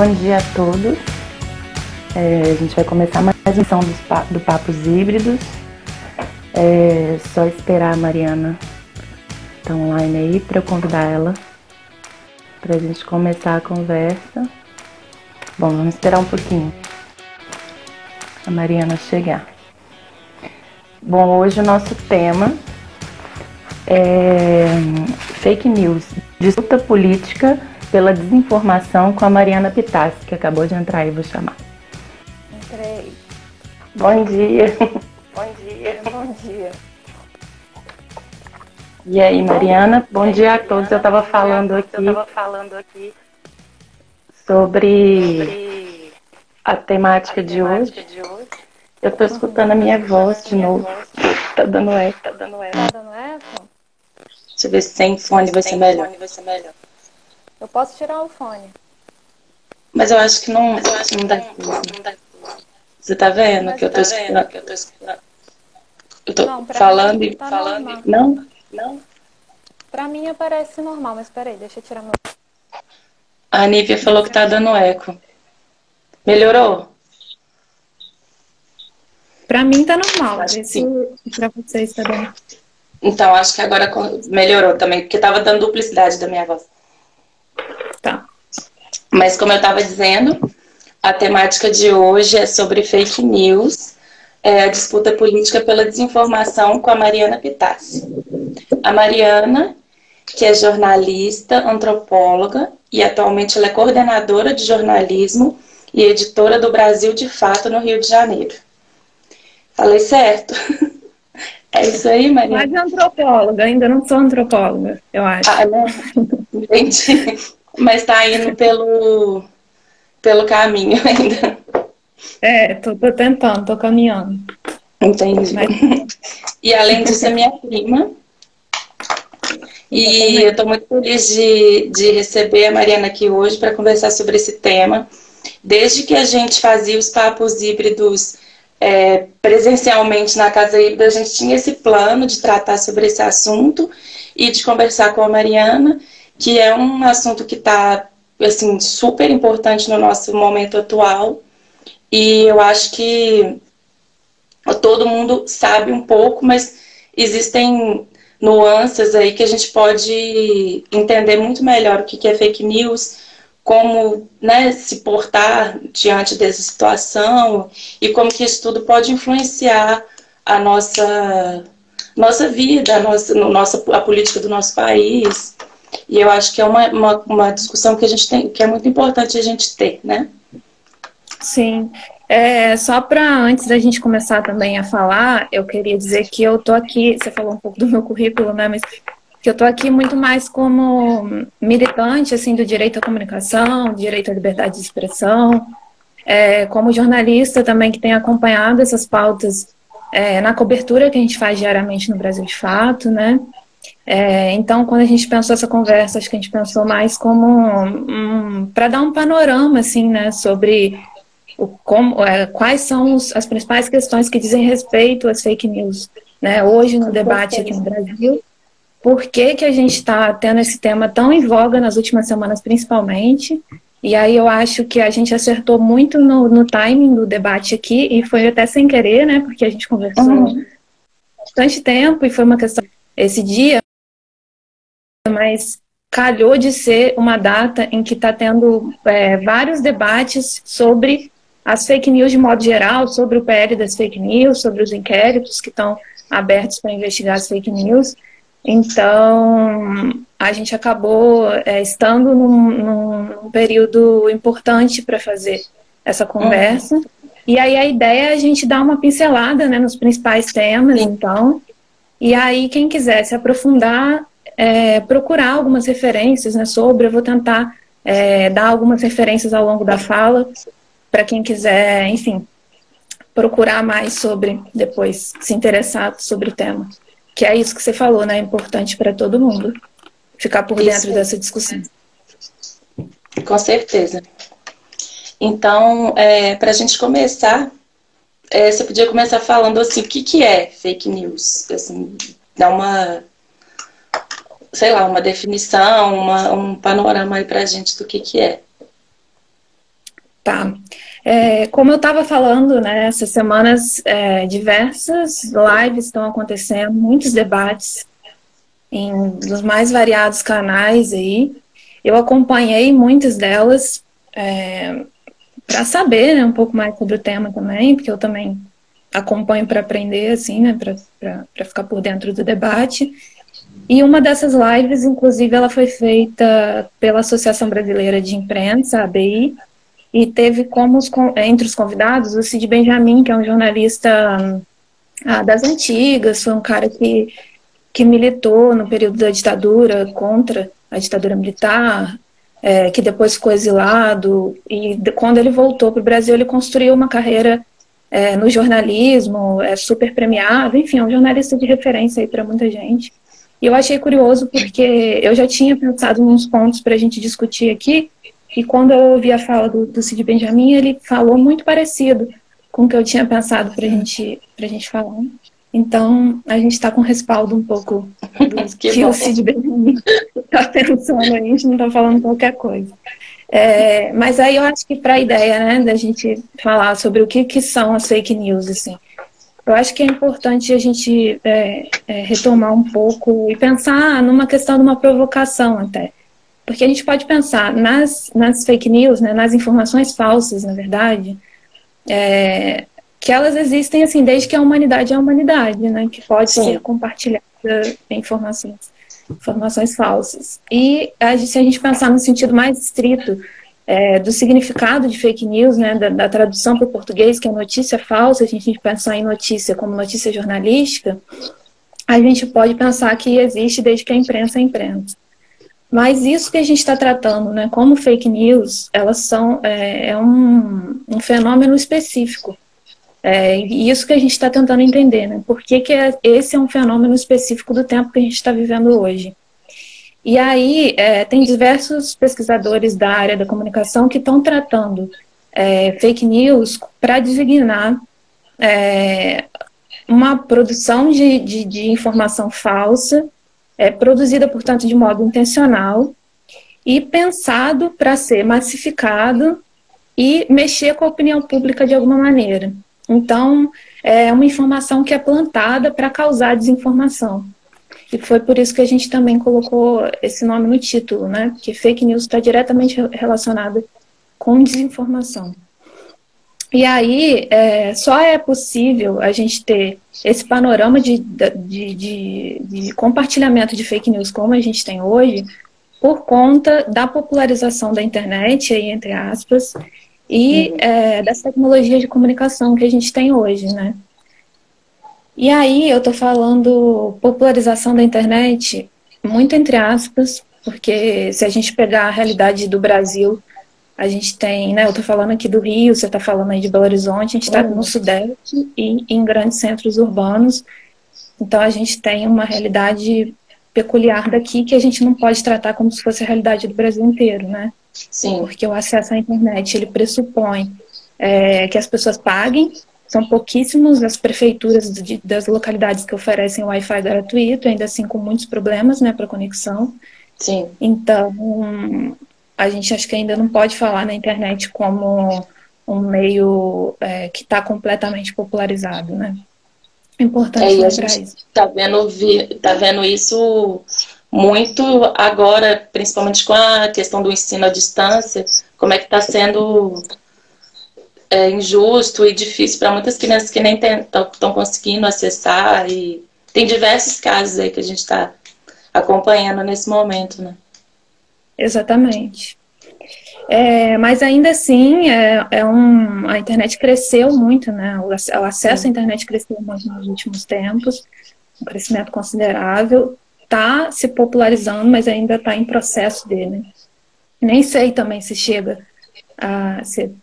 Bom dia a todos. É, a gente vai começar mais uma edição do Papos Híbridos. É só esperar a Mariana estar online aí para eu convidar ela para a gente começar a conversa. Bom, vamos esperar um pouquinho a Mariana chegar. Bom, hoje o nosso tema é fake news, disputa política pela desinformação com a Mariana Pitassi, que acabou de entrar aí, vou chamar. Entrei. Bom dia. Bom dia. Bom dia. E aí, Mariana? Bom aí, dia a todos. Eu estava falando aqui. Eu estava falando aqui sobre, sobre a temática, a de, temática hoje. de hoje. Eu estou escutando a minha voz de novo. Tá dando eco. Tá dando eco. Tá dando eco? Deixa eu ver se sem fone vai ser melhor. Fone vai ser melhor. Eu posso tirar o fone. Mas eu acho que não, eu acho não, dá, não, não dá. Você tá vendo Mas que eu tô tá escutando? Que eu tô escutando. Eu tô não, falando e tá falando. Normal. Não? Não? Pra mim aparece normal, mas peraí, deixa eu tirar meu. A Nívia falou que tá dando eco. Melhorou? Pra mim tá normal. Acho se pra vocês tá dando. Então, acho que agora melhorou também, porque tava dando duplicidade da minha voz. Tá. Mas como eu estava dizendo, a temática de hoje é sobre fake news, é a disputa política pela desinformação com a Mariana Pitassi. A Mariana, que é jornalista, antropóloga e atualmente ela é coordenadora de jornalismo e editora do Brasil de Fato no Rio de Janeiro. Falei certo? É isso aí, Mariana? Quase antropóloga, ainda não sou antropóloga, eu acho. Ah, não. Entendi. Mas está indo pelo, pelo caminho ainda. É, tô, tô tentando, tô caminhando. Entendi. Mas... E além disso, é minha prima. E eu estou muito feliz de, de receber a Mariana aqui hoje para conversar sobre esse tema. Desde que a gente fazia os papos híbridos é, presencialmente na Casa Híbrida, a gente tinha esse plano de tratar sobre esse assunto e de conversar com a Mariana, que é um assunto que está assim, super importante no nosso momento atual. E eu acho que todo mundo sabe um pouco, mas existem nuances aí que a gente pode entender muito melhor o que é fake news, como né, se portar diante dessa situação e como que isso tudo pode influenciar a nossa nossa vida, a nossa, nossa, a política do nosso país. E eu acho que é uma, uma, uma, discussão que a gente tem, que é muito importante a gente ter, né? Sim. É, só para antes da gente começar também a falar, eu queria dizer que eu tô aqui, você falou um pouco do meu currículo, né? Mas que eu estou aqui muito mais como militante assim do direito à comunicação, direito à liberdade de expressão, é, como jornalista também que tem acompanhado essas pautas é, na cobertura que a gente faz diariamente no Brasil de Fato, né? É, então, quando a gente pensou essa conversa, acho que a gente pensou mais como um, para dar um panorama assim, né, sobre o, como, é, quais são os, as principais questões que dizem respeito às fake news, né? Hoje no debate aqui no Brasil por que, que a gente está tendo esse tema tão em voga nas últimas semanas, principalmente. E aí eu acho que a gente acertou muito no, no timing do debate aqui, e foi até sem querer, né? Porque a gente conversou uhum. bastante tempo e foi uma questão esse dia, mas calhou de ser uma data em que está tendo é, vários debates sobre as fake news de modo geral, sobre o PL das fake news, sobre os inquéritos que estão abertos para investigar as fake news. Então, a gente acabou é, estando num, num, período importante para fazer essa conversa. Uhum. E aí a ideia é a gente dar uma pincelada né, nos principais temas, então. E aí, quem quiser se aprofundar, é, procurar algumas referências né, sobre, eu vou tentar é, dar algumas referências ao longo da fala, para quem quiser, enfim, procurar mais sobre, depois se interessar sobre o tema que é isso que você falou, né? É importante para todo mundo ficar por dentro isso. dessa discussão. Com certeza. Então, é, para a gente começar, é, você podia começar falando assim, o que, que é fake news? Assim, dar uma, sei lá, uma definição, uma, um panorama aí para a gente do que, que é. Tá. É, como eu estava falando, né, essas semanas é, diversas lives estão acontecendo, muitos debates em dos mais variados canais aí. Eu acompanhei muitas delas é, para saber né, um pouco mais sobre o tema também, porque eu também acompanho para aprender, assim, né, para ficar por dentro do debate. E uma dessas lives, inclusive, ela foi feita pela Associação Brasileira de Imprensa, ABI, e teve como os, entre os convidados o Cid Benjamin, que é um jornalista ah, das antigas, foi um cara que, que militou no período da ditadura contra a ditadura militar, é, que depois ficou exilado, e quando ele voltou para o Brasil, ele construiu uma carreira é, no jornalismo, é super premiado, enfim, é um jornalista de referência aí para muita gente. E eu achei curioso porque eu já tinha pensado nos pontos para a gente discutir aqui, e quando eu ouvi a fala do, do Cid Benjamin, ele falou muito parecido com o que eu tinha pensado para gente, a gente falar. Então, a gente está com respaldo um pouco do que, que o Cid Benjamin está pensando, a gente não está falando qualquer coisa. É, mas aí eu acho que para a ideia, né, da gente falar sobre o que, que são as fake news, assim, eu acho que é importante a gente é, é, retomar um pouco e pensar numa questão de uma provocação até. Porque a gente pode pensar nas, nas fake news, né, nas informações falsas, na verdade, é, que elas existem assim desde que a humanidade é a humanidade, né, que pode Sim. ser compartilhada informações, informações falsas. E a, se a gente pensar no sentido mais estrito é, do significado de fake news, né, da, da tradução para o português, que é notícia falsa, a gente pensar em notícia como notícia jornalística, a gente pode pensar que existe desde que a imprensa é imprensa. Mas isso que a gente está tratando, né, como fake news, elas são é, é um, um, fenômeno específico. É, isso que a gente está tentando entender, né? Por que, que é, esse é um fenômeno específico do tempo que a gente está vivendo hoje? E aí é, tem diversos pesquisadores da área da comunicação que estão tratando é, fake news para designar é, uma produção de, de, de informação falsa é, produzida, portanto, de modo intencional e pensado para ser massificado e mexer com a opinião pública de alguma maneira. Então, é uma informação que é plantada para causar desinformação. E foi por isso que a gente também colocou esse nome no título, né? Porque fake news está diretamente relacionada com desinformação. E aí, é, só é possível a gente ter esse panorama de, de, de, de, compartilhamento de fake news como a gente tem hoje, por conta da popularização da internet, aí, entre aspas, e uhum. é, das tecnologias de comunicação que a gente tem hoje, né? E aí, eu estou falando popularização da internet, muito entre aspas, porque se a gente pegar a realidade do Brasil, a gente tem, né, eu estou falando aqui do Rio, você está falando aí de Belo Horizonte, a gente está uhum. no Sudeste e em grandes centros urbanos, então a gente tem uma realidade peculiar daqui que a gente não pode tratar como se fosse a realidade do Brasil inteiro, né? Sim. Porque o acesso à internet, ele pressupõe é, que as pessoas paguem, são pouquíssimos as prefeituras de, das localidades que oferecem Wi-Fi gratuito, ainda assim com muitos problemas, né, para conexão. Sim. Então, a gente acho que ainda não pode falar na internet como um meio é, que está completamente popularizado, né? É importante é, a gente está vendo, tá vendo isso muito agora, principalmente com a questão do ensino à distância, como é que está sendo é, injusto e difícil para muitas crianças que nem estão conseguindo acessar e tem diversos casos aí que a gente está acompanhando nesse momento, né? Exatamente. É, mas ainda assim, é, é, um, a internet cresceu muito, né? O, o acesso à internet cresceu muito nos últimos tempos, um crescimento considerável. Está se popularizando, mas ainda está em processo dele. Nem sei também se chega a se,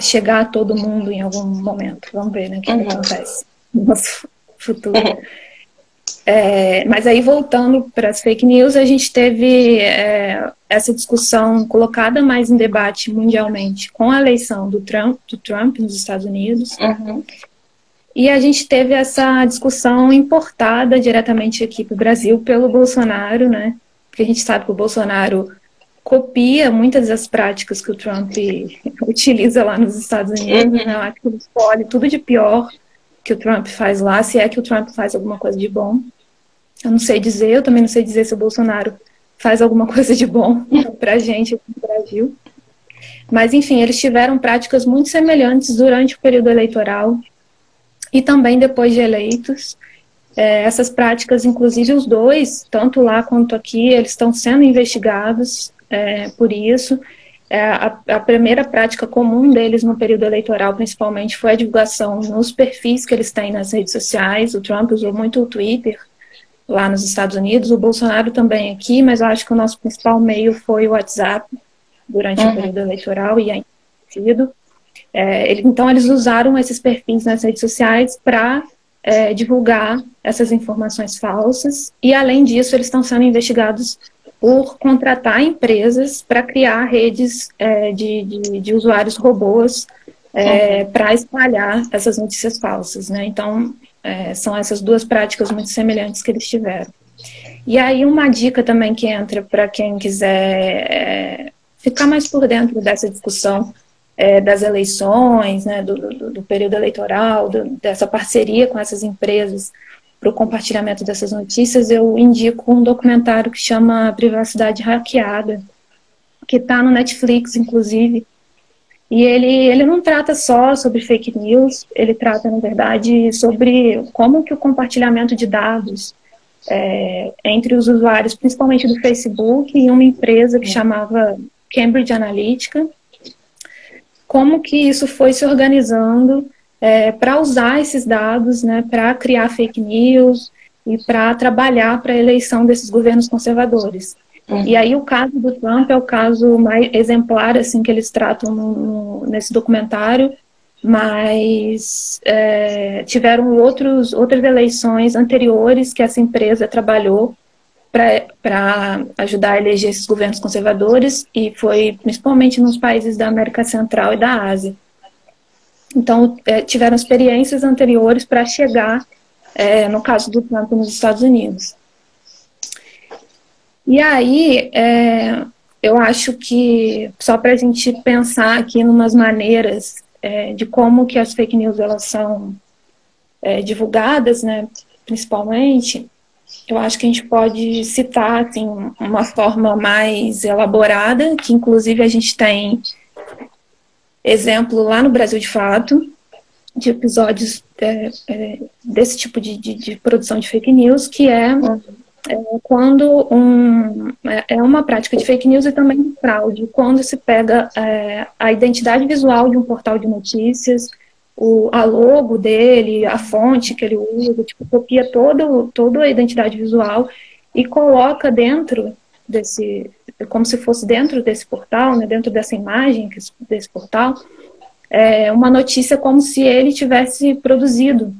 chegar a todo mundo em algum momento. Vamos ver né, o que, uhum. que acontece no nosso futuro. É, mas aí, voltando para as fake news, a gente teve é, essa discussão colocada mais em debate mundialmente com a eleição do Trump, do Trump nos Estados Unidos. Uhum. E a gente teve essa discussão importada diretamente aqui para o Brasil pelo Bolsonaro, né? Porque a gente sabe que o Bolsonaro copia muitas das práticas que o Trump utiliza lá nos Estados Unidos, uhum. né? acho que ele escolhe tudo de pior que o Trump faz lá, se é que o Trump faz alguma coisa de bom. Eu não sei dizer, eu também não sei dizer se o Bolsonaro faz alguma coisa de bom para a gente aqui no Brasil. Mas, enfim, eles tiveram práticas muito semelhantes durante o período eleitoral e também depois de eleitos. É, essas práticas, inclusive os dois, tanto lá quanto aqui, eles estão sendo investigados é, por isso. É, a, a, primeira prática comum deles no período eleitoral, principalmente, foi a divulgação nos perfis que eles têm nas redes sociais. O Trump usou muito o Twitter lá nos Estados Unidos, o Bolsonaro também aqui, mas eu acho que o nosso principal meio foi o WhatsApp durante uhum. o período eleitoral e ainda. É, ele, então, eles usaram esses perfis nas redes sociais para é, divulgar essas informações falsas, e, além disso, eles estão sendo investigados por contratar empresas para criar redes é, de, de, de, usuários robôs é, uhum. para espalhar essas notícias falsas. Né? Então, é, são essas duas práticas muito semelhantes que eles tiveram. E aí, uma dica também que entra para quem quiser é, ficar mais por dentro dessa discussão é, das eleições, né, do, do, do período eleitoral, do, dessa parceria com essas empresas para o compartilhamento dessas notícias, eu indico um documentário que chama Privacidade Hackeada, que está no Netflix, inclusive, e ele, ele não trata só sobre fake news, ele trata, na verdade, sobre como que o compartilhamento de dados é, entre os usuários, principalmente do Facebook, e uma empresa que chamava Cambridge Analytica, como que isso foi se organizando é, para usar esses dados, né, para criar fake news e para trabalhar para a eleição desses governos conservadores. Uhum. E aí o caso do Trump é o caso mais exemplar assim que eles tratam no, no, nesse documentário, mas é, tiveram outros, outras eleições anteriores que essa empresa trabalhou para ajudar a eleger esses governos conservadores e foi principalmente nos países da América Central e da Ásia. Então, é, tiveram experiências anteriores para chegar, é, no caso do Trump, nos Estados Unidos. E aí, é, eu acho que, só para a gente pensar aqui em umas maneiras é, de como que as fake news elas são é, divulgadas, né, principalmente, eu acho que a gente pode citar assim, uma forma mais elaborada, que inclusive a gente tem exemplo lá no Brasil de Fato, de episódios é, é, desse tipo de, de, de, produção de fake news, que é, é quando um, é, é uma prática de fake news e também de fraude, quando se pega é, a identidade visual de um portal de notícias, o, a logo dele, a fonte que ele usa, tipo, copia todo, toda a identidade visual e coloca dentro desse, como se fosse dentro desse portal, né, dentro dessa imagem desse portal, é, uma notícia como se ele tivesse produzido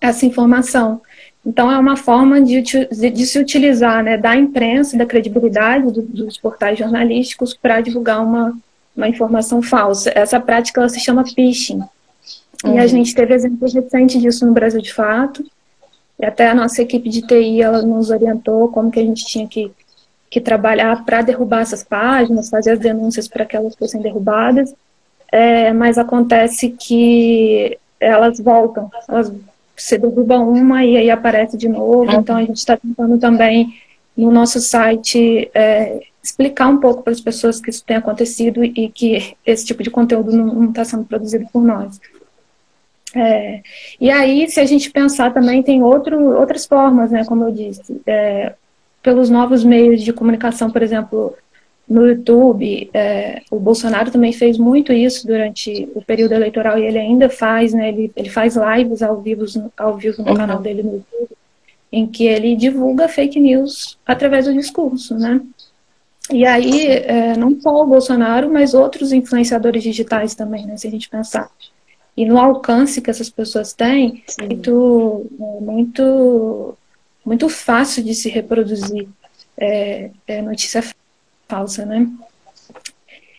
essa informação. Então, é uma forma de, de, se utilizar né, da imprensa, da credibilidade do, dos portais jornalísticos para divulgar uma, uma informação falsa. Essa prática se chama phishing. Uhum. E a uhum. gente teve exemplos recentes disso no Brasil de fato. E até a nossa equipe de TI ela nos orientou como que a gente tinha que, que trabalhar para derrubar essas páginas, fazer as denúncias para que elas fossem derrubadas. É, mas acontece que elas voltam, elas se derrubam uma e aí aparece de novo. Uhum. Então a gente está tentando também no nosso site é, explicar um pouco para as pessoas que isso tem acontecido e que esse tipo de conteúdo não está sendo produzido por nós. É, e aí, se a gente pensar também, tem outro, outras formas, né, como eu disse, é, pelos novos meios de comunicação, por exemplo, no YouTube, é, o Bolsonaro também fez muito isso durante o período eleitoral e ele ainda faz, né, ele, ele faz lives ao vivo, ao vivo no uhum. canal dele no YouTube, em que ele divulga fake news através do discurso, né. E aí, é, não só o Bolsonaro, mas outros influenciadores digitais também, né, se a gente pensar e no alcance que essas pessoas têm, muito, é, muito, muito fácil de se reproduzir é, é notícia falsa, né?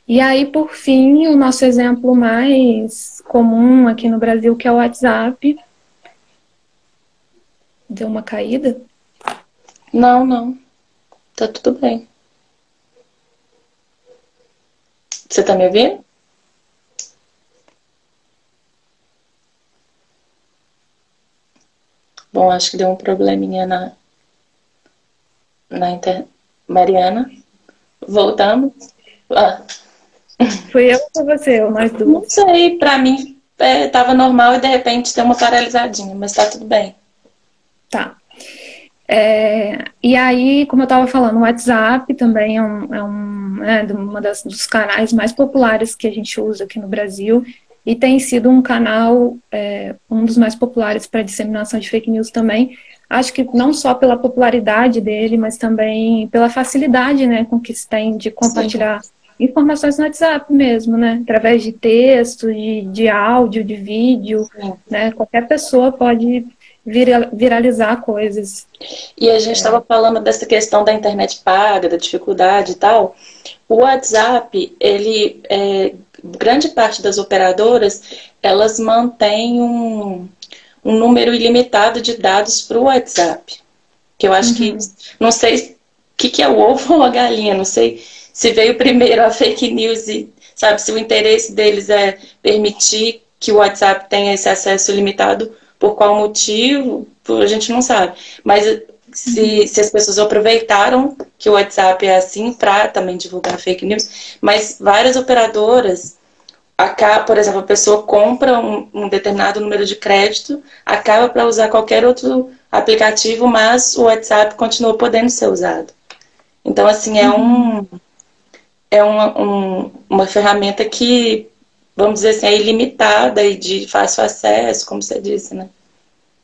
E aí, por fim, o nosso exemplo mais comum aqui no Brasil, que é o WhatsApp. Deu uma caída? Não, não. Tá tudo bem. Você está me ouvindo? Bom, acho que deu um probleminha na, na inter... Mariana, voltamos. Ah. Fui eu ou você, ou nós duas? Não sei, para mim estava é, normal e de repente deu uma paralisadinha, mas está tudo bem. Tá. É, e aí, como eu estava falando, o WhatsApp também é um, é um é, uma das, dos canais mais populares que a gente usa aqui no Brasil e tem sido um canal, é, um dos mais populares para disseminação de fake news também. Acho que não só pela popularidade dele, mas também pela facilidade né, com que se tem de compartilhar Sim. informações no WhatsApp mesmo, né? Através de texto, de, de áudio, de vídeo, né? Qualquer pessoa pode viralizar coisas. E a gente estava é. falando dessa questão da internet paga, da dificuldade e tal. O WhatsApp, ele, é, grande parte das operadoras, elas mantêm um, um número ilimitado de dados para o WhatsApp. Que eu acho uhum. que, não sei o que, que é o ovo ou a galinha, não sei se veio primeiro a fake news e, sabe, se o interesse deles é permitir que o WhatsApp tenha esse acesso limitado por qual motivo, a gente não sabe. Mas se, uhum. se as pessoas aproveitaram que o WhatsApp é assim para também divulgar fake news, mas várias operadoras, acaba, por exemplo, a pessoa compra um, um determinado número de crédito, acaba para usar qualquer outro aplicativo, mas o WhatsApp continua podendo ser usado. Então, assim, é um uhum. é uma, um, uma ferramenta que vamos dizer assim, é ilimitada e de fácil acesso, como você disse, né?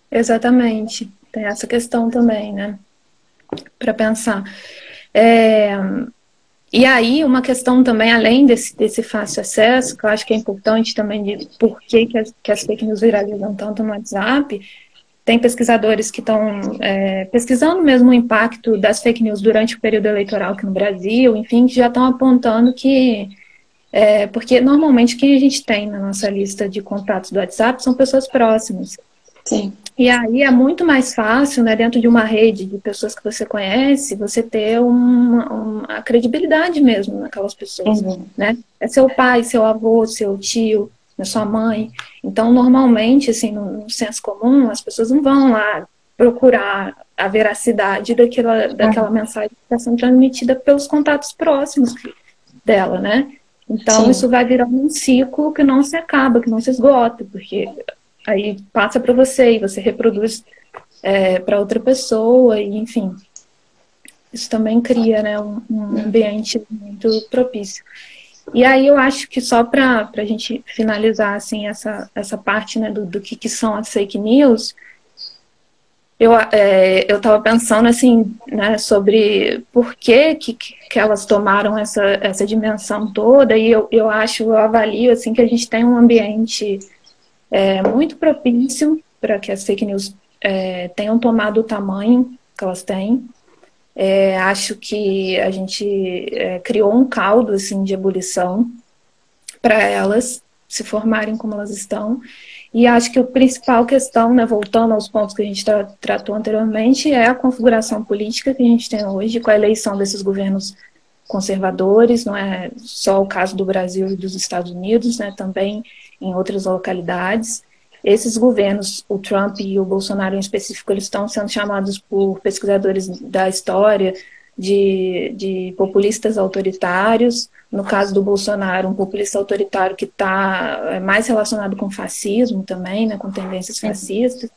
Exatamente. Tem essa questão também, né? Para pensar. É... E aí, uma questão também, além desse, desse fácil acesso, que eu acho que é importante também de por que, que, as, que as fake news viralizam tanto no WhatsApp, tem pesquisadores que estão é, pesquisando mesmo o impacto das fake news durante o período eleitoral aqui no Brasil, enfim, que já estão apontando que é, porque normalmente quem a gente tem na nossa lista de contatos do WhatsApp são pessoas próximas. Sim. E aí é muito mais fácil, né, dentro de uma rede de pessoas que você conhece, você ter uma, uma credibilidade mesmo naquelas pessoas, uhum. né? É seu pai, seu avô, seu tio, né, sua mãe. Então, normalmente, assim, no, no senso comum, as pessoas não vão lá procurar a veracidade daquela, daquela uhum. mensagem que está sendo transmitida pelos contatos próximos dela, né? Então, Sim. isso vai virando um ciclo que não se acaba, que não se esgota, porque aí passa para você e você reproduz é, para outra pessoa, e enfim. Isso também cria né, um, um ambiente muito propício. E aí eu acho que só para a gente finalizar assim, essa, essa parte né, do, do que, que são as fake news, eu é, eu estava pensando assim né, sobre por que, que, que elas tomaram essa, essa dimensão toda e eu, eu acho eu avalio assim que a gente tem um ambiente é, muito propício para que as fake news é, tenham tomado o tamanho que elas têm. É, acho que a gente é, criou um caldo assim de ebulição para elas se formarem como elas estão. E acho que a principal questão, né, voltando aos pontos que a gente tra tratou anteriormente, é a configuração política que a gente tem hoje com a eleição desses governos conservadores, não é só o caso do Brasil e dos Estados Unidos, né, também em outras localidades. Esses governos, o Trump e o Bolsonaro em específico, eles estão sendo chamados por pesquisadores da história de, de populistas autoritários, no caso do Bolsonaro, um populista autoritário que está é, mais relacionado com fascismo também, né, com tendências fascistas.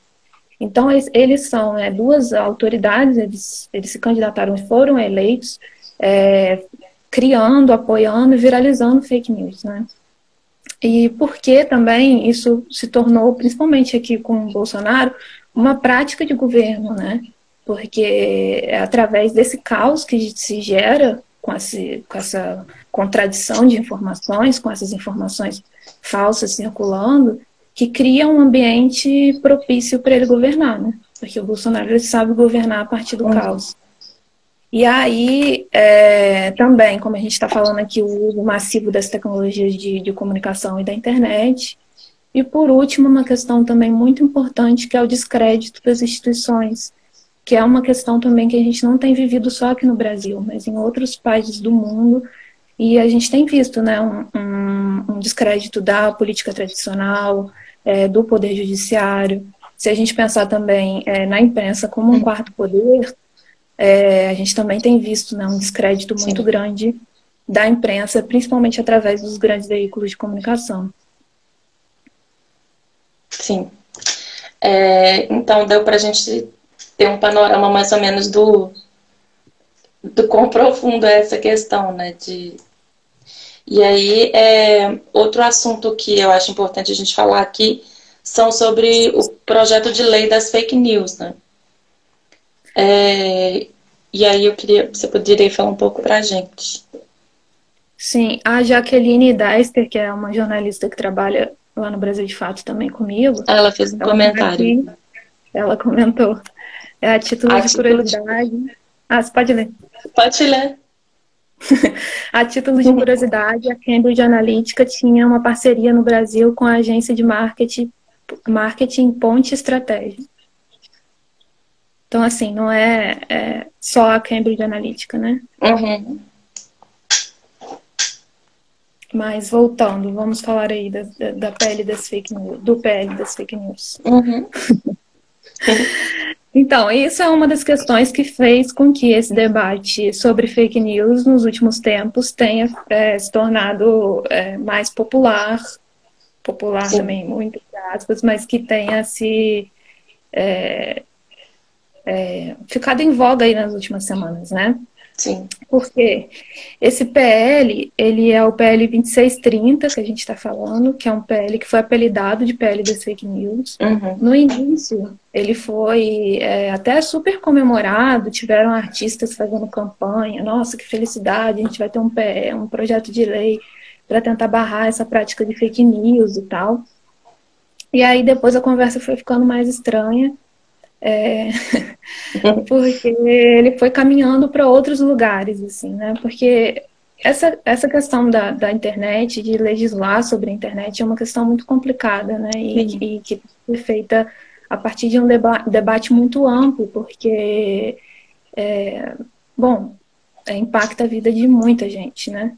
Então, eles, eles são né, duas autoridades, eles, eles se candidataram e foram eleitos, é, criando, apoiando e viralizando fake news. Né? E por que também isso se tornou, principalmente aqui com o Bolsonaro, uma prática de governo, né? Porque é através desse caos que se gera com, esse, com essa contradição de informações, com essas informações falsas circulando, que cria um ambiente propício para ele governar, né? Porque o Bolsonaro ele sabe governar a partir do uhum. caos. E aí, é, também, como a gente está falando aqui, o uso massivo das tecnologias de, de comunicação e da internet. E, por último, uma questão também muito importante, que é o descrédito das instituições que é uma questão também que a gente não tem vivido só aqui no Brasil, mas em outros países do mundo, E a gente tem visto né, um, um, descrédito da política tradicional, é, do poder judiciário. Se a gente pensar também é, na imprensa como um quarto poder, é, a gente também tem visto né, um descrédito muito Sim. grande da imprensa, principalmente através dos grandes veículos de comunicação. Sim. É, então, deu para a gente ter um panorama mais ou menos do, do quão profundo é essa questão, né? De... E aí, é, outro assunto que eu acho importante a gente falar aqui são sobre o projeto de lei das fake news, né? É, e aí eu queria, você poderia falar um pouco para a gente. Sim, a Jaqueline Deister, que é uma jornalista que trabalha lá no Brasil de Fato também comigo. Ela fez um ela comentário. Aqui, ela comentou. É a título a de título curiosidade. De... Ah, você pode ler. Pode ler. a título de curiosidade, a Cambridge Analytica tinha uma parceria no Brasil com a agência de marketing, marketing Ponte Estratégia. Então, assim, não é, é só a Cambridge Analytica, né? Uhum. Mas voltando, vamos falar aí da, da, pele das fake news, do PL das fake news. Uhum. então, isso é uma das questões que fez com que esse debate sobre fake news nos últimos tempos tenha é, se tornado é, mais popular, popular Sim. também, muito aspas, mas que tenha se é, é, ficado em voga aí nas últimas semanas, né? Sim. Porque esse PL, ele é o PL 2630, que a gente está falando, que é um PL que foi apelidado de PL das fake news. Uhum. No início, ele foi é, até super comemorado, tiveram artistas fazendo campanha, nossa, que felicidade, a gente vai ter um, PL, um projeto de lei para tentar barrar essa prática de fake news e tal. E aí depois a conversa foi ficando mais estranha, é, porque ele foi caminhando para outros lugares, assim, né? Porque essa, essa questão da, da internet, de legislar sobre a internet, é uma questão muito complicada, né? E, e que foi feita a partir de um deba debate muito amplo, porque, é, bom, é, impacta a vida de muita gente, né?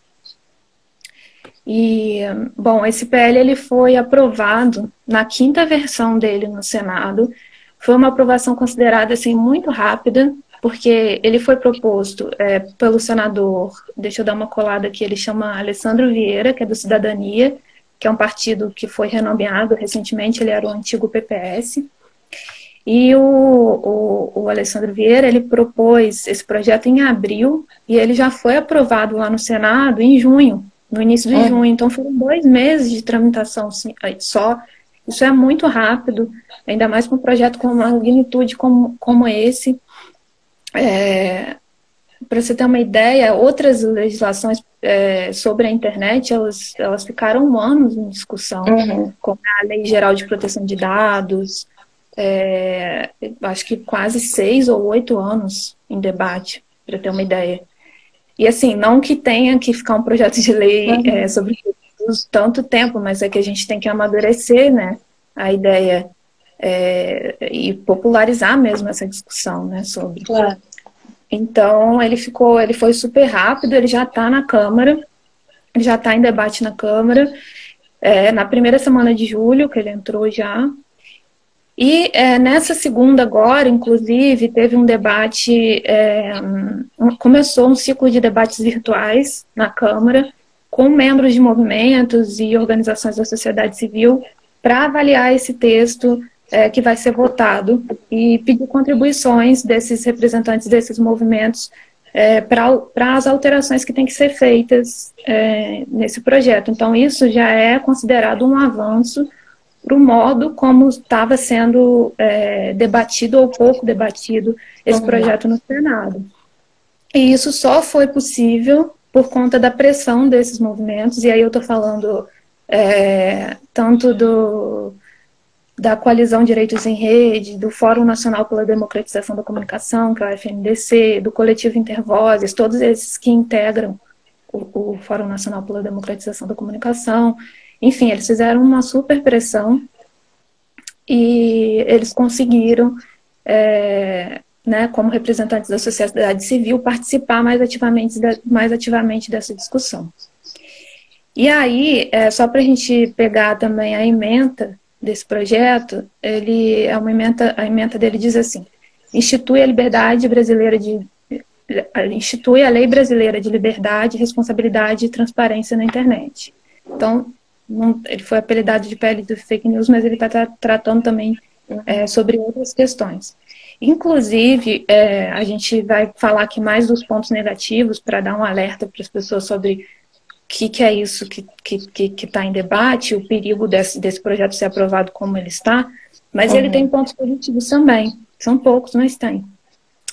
E, bom, esse PL ele foi aprovado na quinta versão dele no Senado, foi uma aprovação considerada assim muito rápida, porque ele foi proposto é, pelo senador, deixa eu dar uma colada aqui, ele chama Alessandro Vieira, que é do Cidadania, que é um partido que foi renomeado recentemente, ele era o antigo PPS. E o, o, o, Alessandro Vieira, ele propôs esse projeto em abril e ele já foi aprovado lá no Senado em junho, no início de é. junho. Então foram dois meses de tramitação só isso é muito rápido, ainda mais com um projeto com uma magnitude como, como esse. É, Para você ter uma ideia, outras legislações é, sobre a internet, elas, elas ficaram anos em discussão, uhum. como a Lei Geral de Proteção de Dados, é, acho que quase seis ou oito anos em debate, para ter uma ideia. E assim, não que tenha que ficar um projeto de lei uhum. é, sobre tanto tempo, mas é que a gente tem que amadurecer, né, a ideia é, e popularizar mesmo essa discussão, né, sobre. Claro. Então ele ficou, ele foi super rápido, ele já está na Câmara, já está em debate na Câmara, é, na primeira semana de julho que ele entrou já. E é, nessa segunda agora, inclusive, teve um debate, é, um, começou um ciclo de debates virtuais na Câmara, com membros de movimentos e organizações da sociedade civil para avaliar esse texto é, que vai ser votado e pedir contribuições desses representantes desses movimentos é, para as alterações que têm que ser feitas é, nesse projeto. Então, isso já é considerado um avanço para o modo como estava sendo é, debatido ou pouco debatido esse projeto no Senado. E isso só foi possível por conta da pressão desses movimentos, e aí eu estou falando é, tanto do, da Coalizão Direitos em Rede, do Fórum Nacional pela Democratização da Comunicação, que é o FNDC, do Coletivo Intervozes, todos esses que integram o, o Fórum Nacional pela Democratização da Comunicação. Enfim, eles fizeram uma super pressão e eles conseguiram é, né, como representantes da sociedade civil, participar mais ativamente, mais ativamente dessa discussão. E aí, é, só para a gente pegar também a emenda desse projeto, ele é uma emenda, a emenda dele diz assim: institui a liberdade brasileira de institui a lei brasileira de liberdade, responsabilidade e transparência na internet. Então, não, ele foi apelidado de pele do fake news, mas ele está tra tratando também é, sobre outras questões. Inclusive, é, a gente vai falar aqui mais dos pontos negativos para dar um alerta para as pessoas sobre que, que, é isso que está que, que, que em debate, o perigo desse, desse projeto ser aprovado como ele está, mas uhum. ele tem pontos positivos também. São poucos, mas tem.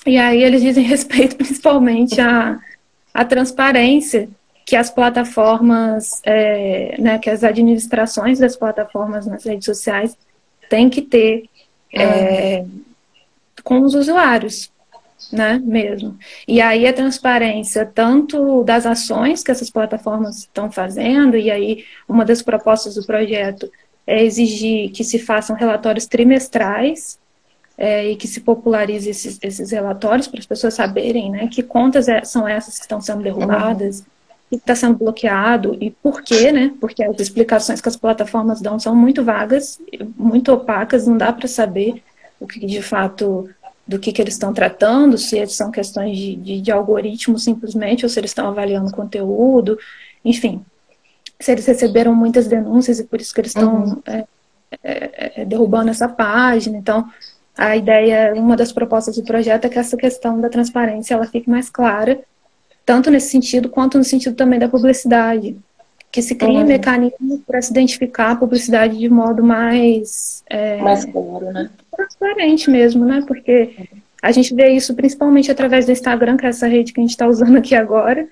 E aí eles dizem respeito principalmente à, à transparência que as plataformas, é, né, que as administrações das plataformas nas redes sociais têm que ter é, com os usuários, né, mesmo. E aí a transparência tanto das ações que essas plataformas estão fazendo, e aí uma das propostas do projeto é exigir que se façam relatórios trimestrais é, e que se popularize esses, esses relatórios para as pessoas saberem né, que contas é, são essas que estão sendo derrubadas, que está sendo bloqueado e por quê, né? Porque as explicações que as plataformas dão são muito vagas, muito opacas, não dá para saber o que de fato do que, que eles estão tratando, se são questões de, de, de algoritmo simplesmente, ou se eles estão avaliando conteúdo, enfim. Se eles receberam muitas denúncias e por isso que eles estão uhum. é, é, é, derrubando essa página. Então, a ideia, uma das propostas do projeto é que essa questão da transparência ela fique mais clara, tanto nesse sentido quanto no sentido também da publicidade, que se crie uhum. mecanismos para se identificar a publicidade de modo mais é, mais claro, né? Transparente mesmo, né? Porque a gente vê isso principalmente através do Instagram, que é essa rede que a gente está usando aqui agora,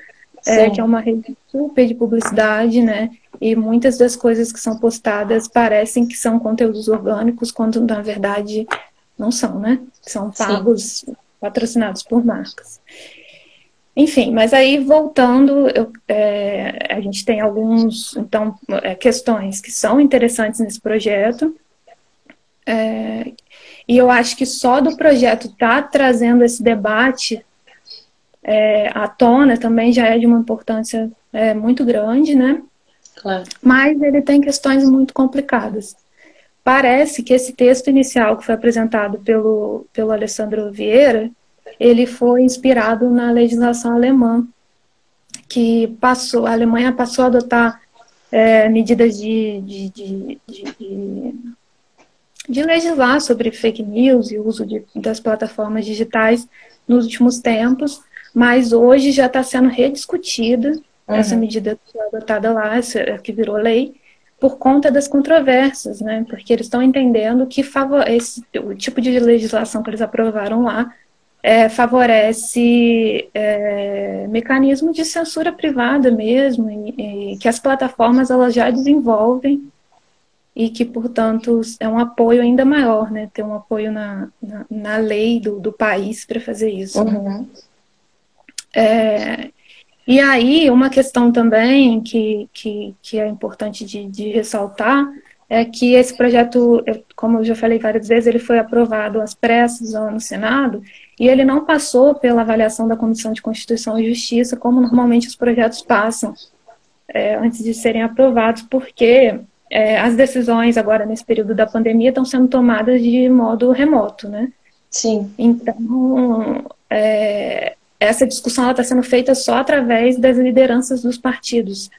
é, que é uma rede super de publicidade, né? E muitas das coisas que são postadas parecem que são conteúdos orgânicos, quando na verdade não são, né? São pagos, Sim. patrocinados por marcas. Enfim, mas aí voltando, eu, é, a gente tem alguns, então, é, questões que são interessantes nesse projeto, é, e eu acho que só do projeto estar tá trazendo esse debate é, à tona também já é de uma importância é, muito grande, né? Claro. Mas ele tem questões muito complicadas. Parece que esse texto inicial que foi apresentado pelo, pelo Alessandro Vieira, ele foi inspirado na legislação alemã, que passou, a Alemanha passou a adotar é, medidas de, de, de, de, de legislar sobre fake news e uso de, das plataformas digitais nos últimos tempos, mas hoje já está sendo rediscutida uhum. essa medida que foi adotada lá, que virou lei, por conta das controvérsias, né? Porque eles estão entendendo que esse, o tipo de legislação que eles aprovaram lá é, favorece é, mecanismo de censura privada mesmo, e, e, que as plataformas elas já desenvolvem e que, portanto, é um apoio ainda maior, né? Ter um apoio na, na, na lei do, do país para fazer isso. Uhum. É, e aí, uma questão também que, que, que é importante de, de ressaltar é que esse projeto, como eu já falei várias vezes, ele foi aprovado às pressas no Senado e ele não passou pela avaliação da Comissão de Constituição e Justiça, como normalmente os projetos passam é, antes de serem aprovados, porque é, as decisões agora nesse período da pandemia estão sendo tomadas de modo remoto, né? Sim. Então, é, essa discussão está sendo feita só através das lideranças dos partidos.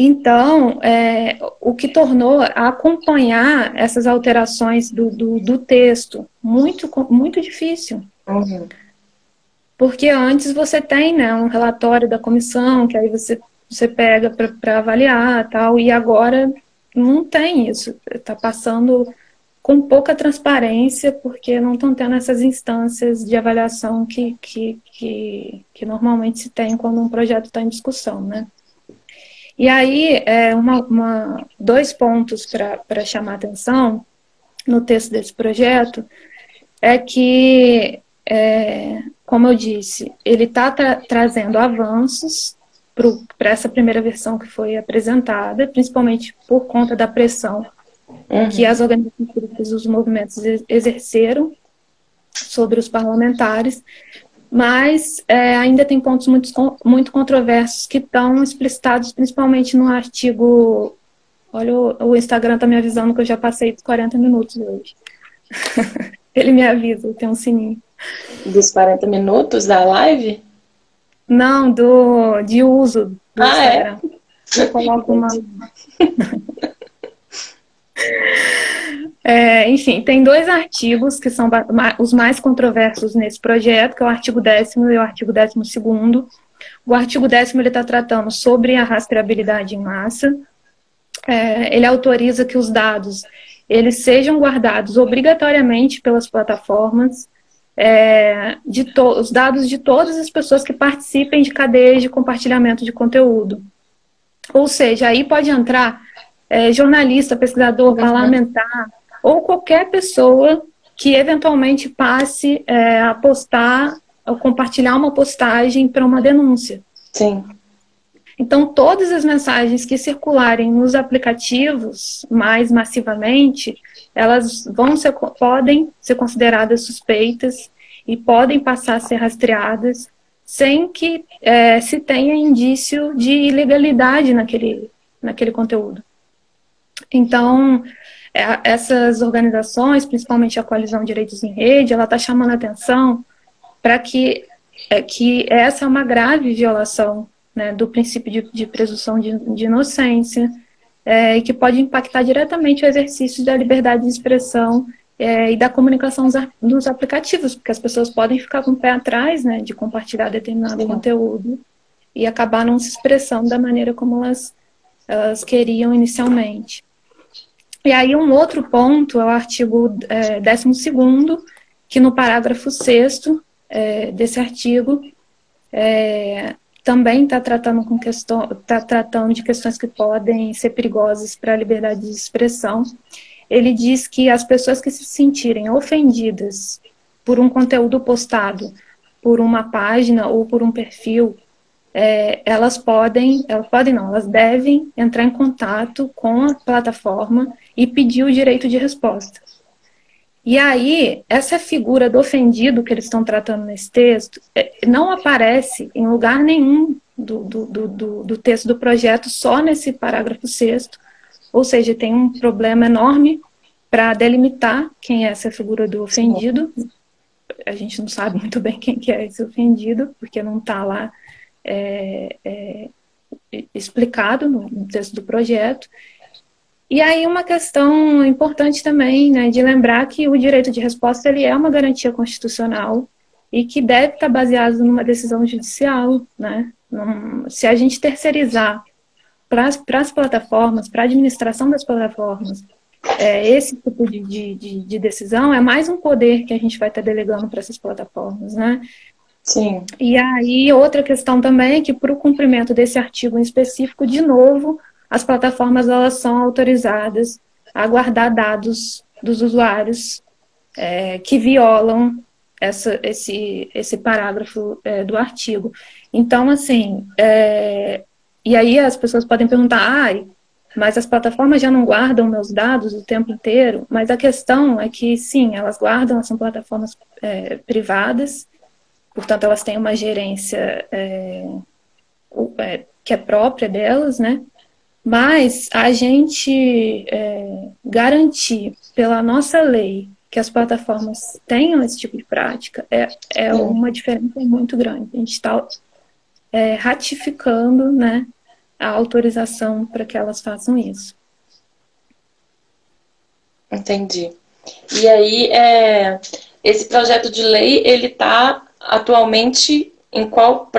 Então, é, o que tornou acompanhar essas alterações do, do, do texto muito, muito difícil. Uhum. Porque antes você tem né, um relatório da comissão, que aí você, você pega para avaliar tal, e agora não tem isso. Está passando com pouca transparência, porque não estão tendo essas instâncias de avaliação que, que, que, que normalmente se tem quando um projeto está em discussão, né? E aí, é, uma, uma dois pontos para chamar atenção no texto desse projeto é que, é, como eu disse, ele está tra trazendo avanços para essa primeira versão que foi apresentada, principalmente por conta da pressão uhum. que as organizações políticas os movimentos exerceram sobre os parlamentares, mas é, ainda tem pontos muito, muito controversos que estão explicitados principalmente no artigo. Olha, o, o Instagram está me avisando que eu já passei dos 40 minutos hoje. Ele me avisa, tem um sininho. Dos 40 minutos da live? Não, do, de uso do ah, é? Instagram. É? Eu coloco uma. É, enfim, tem dois artigos que são os mais controversos nesse projeto, que é o artigo 10 e o artigo 12. O artigo 10 está tratando sobre a rastreabilidade em massa. É, ele autoriza que os dados eles sejam guardados obrigatoriamente pelas plataformas, é, de os dados de todas as pessoas que participem de cadeias de compartilhamento de conteúdo. Ou seja, aí pode entrar é, jornalista, pesquisador, uhum. parlamentar, ou qualquer pessoa que eventualmente passe é, a postar ou compartilhar uma postagem para uma denúncia. Sim. Então, todas as mensagens que circularem nos aplicativos mais massivamente, elas vão ser, podem ser consideradas suspeitas e podem passar a ser rastreadas sem que é, se tenha indício de ilegalidade naquele, naquele conteúdo. Então, é, essas organizações, principalmente a Coalizão Direitos em Rede, ela está chamando a atenção para que, é, que essa é uma grave violação né, do princípio de, de presunção de, de inocência é, e que pode impactar diretamente o exercício da liberdade de expressão é, e da comunicação nos aplicativos, porque as pessoas podem ficar com o pé atrás né, de compartilhar determinado Sim. conteúdo e acabar não se expressando da maneira como elas, elas queriam inicialmente. E aí um outro ponto é o artigo é, 12 que no parágrafo 6 é, desse artigo é, também está tratando, com questão, tá tratando de questões que podem ser perigosas para a liberdade de expressão. Ele diz que as pessoas que se sentirem ofendidas por um conteúdo postado por uma página ou por um perfil é, elas podem, elas podem não, elas devem entrar em contato com a plataforma e pedir o direito de resposta. E aí, essa figura do ofendido que eles estão tratando nesse texto é, não aparece em lugar nenhum do, do, do, do texto do projeto, só nesse parágrafo sexto, ou seja, tem um problema enorme para delimitar quem é essa figura do ofendido. A gente não sabe muito bem quem que é esse ofendido, porque não está lá é, é, explicado no texto do projeto. E aí uma questão importante também, né, de lembrar que o direito de resposta ele é uma garantia constitucional e que deve estar baseado numa decisão judicial, né? se a gente terceirizar para as plataformas, para a administração das plataformas, é, esse tipo de, de, de, decisão é mais um poder que a gente vai estar delegando para essas plataformas, né? Sim. E aí, outra questão também é que, para o cumprimento desse artigo em específico, de novo, as plataformas elas são autorizadas a guardar dados dos usuários é, que violam essa, esse, esse parágrafo é, do artigo. Então, assim, é, e aí as pessoas podem perguntar, ai, mas as plataformas já não guardam meus dados o tempo inteiro? Mas a questão é que, sim, elas guardam, elas são plataformas é, privadas, portanto, elas têm uma gerência é, é, que é própria delas, né? Mas a gente é, garantir pela nossa lei que as plataformas tenham esse tipo de prática é, é uma diferença muito grande. A gente está é, ratificando né, a autorização para que elas façam isso. Entendi. E aí, é, esse projeto de lei, ele está atualmente em qual,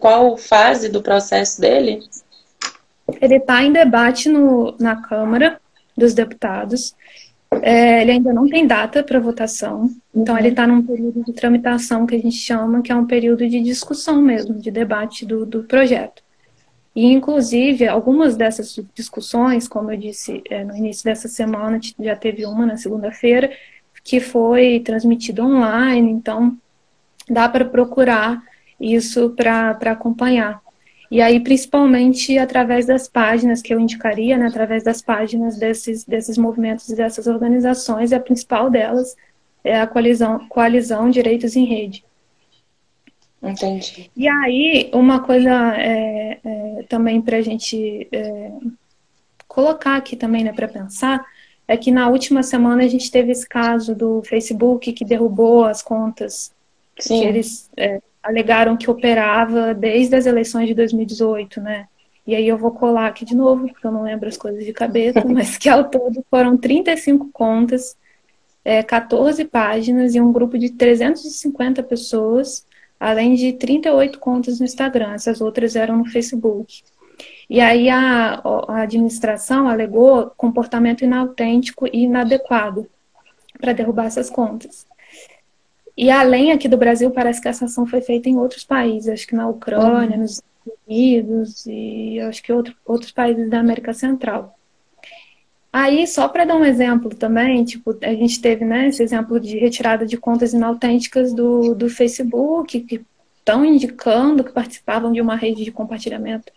qual fase do processo dele? Ele está em debate no, na Câmara dos Deputados. É, ele ainda não tem data para votação, então ele está num período de tramitação que a gente chama, que é um período de discussão mesmo, de debate do, do projeto. E, inclusive, algumas dessas discussões, como eu disse é, no início dessa semana, já teve uma na segunda-feira, que foi transmitida online, então dá para procurar isso para acompanhar. E aí, principalmente através das páginas que eu indicaria, né, através das páginas desses, desses movimentos e dessas organizações, e a principal delas é a coalizão, coalizão Direitos em Rede. Entendi. E aí, uma coisa é, é, também para a gente é, colocar aqui também, né, para pensar, é que na última semana a gente teve esse caso do Facebook que derrubou as contas Sim. que eles é, alegaram que operava desde as eleições de 2018, né? E aí eu vou colar aqui de novo, porque eu não lembro as coisas de cabeça, mas que ao todo foram 35 contas, é, 14 páginas e um grupo de 350 pessoas além de 38 contas no Instagram, essas outras eram no Facebook. E aí a, a administração alegou comportamento inautêntico e inadequado para derrubar essas contas. E além aqui do Brasil, parece que essa ação foi feita em outros países, acho que na Ucrânia, uhum. nos Estados Unidos e acho que outro, outros países da América Central. Aí, só para dar um exemplo também, tipo, a gente teve né, esse exemplo de retirada de contas inautênticas do, do Facebook, que estão indicando que participavam de uma rede de compartilhamento.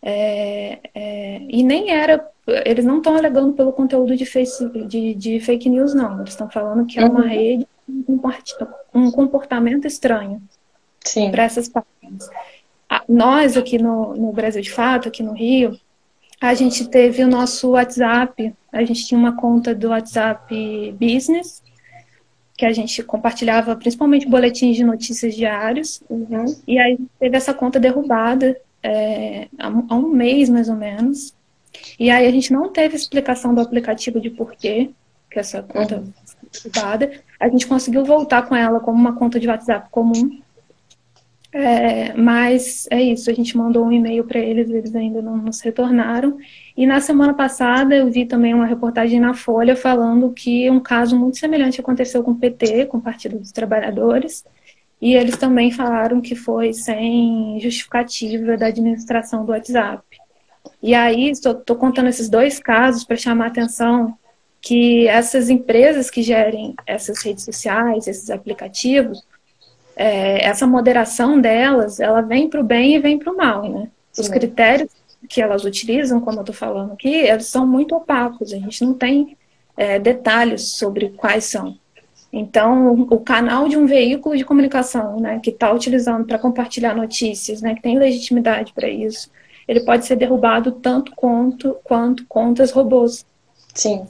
É, é, e nem era, eles não estão alegando pelo conteúdo de, face, de, de fake news, não. Eles estão falando que é uma uhum. rede um comportamento estranho para essas páginas. Nós aqui no, no Brasil de Fato, aqui no Rio, a gente teve o nosso WhatsApp, a gente tinha uma conta do WhatsApp Business, que a gente compartilhava principalmente boletins de notícias diários, uhum. e aí teve essa conta derrubada é, há, um mês mais ou menos, e aí a gente não teve explicação do aplicativo de porquê que essa conta uhum. Derrubada, a gente conseguiu voltar com ela como uma conta de WhatsApp comum, é, mas é isso, a gente mandou um e-mail para eles, eles ainda não nos retornaram. E na semana passada eu vi também uma reportagem na Folha falando que um caso muito semelhante aconteceu com o PT, com o Partido dos Trabalhadores, e eles também falaram que foi sem justificativa da administração do WhatsApp. E aí, estou contando esses dois casos para chamar a atenção que essas empresas que gerem essas redes sociais, esses aplicativos, é, essa moderação delas, ela vem para o bem e vem para o mal, né? Os critérios que elas utilizam, como eu estou falando aqui, eles são muito opacos, a gente não tem é, detalhes sobre quais são. Então, o canal de um veículo de comunicação, né, que está utilizando para compartilhar notícias, né, que tem legitimidade para isso, ele pode ser derrubado tanto quanto, quanto contas robôs. Sim.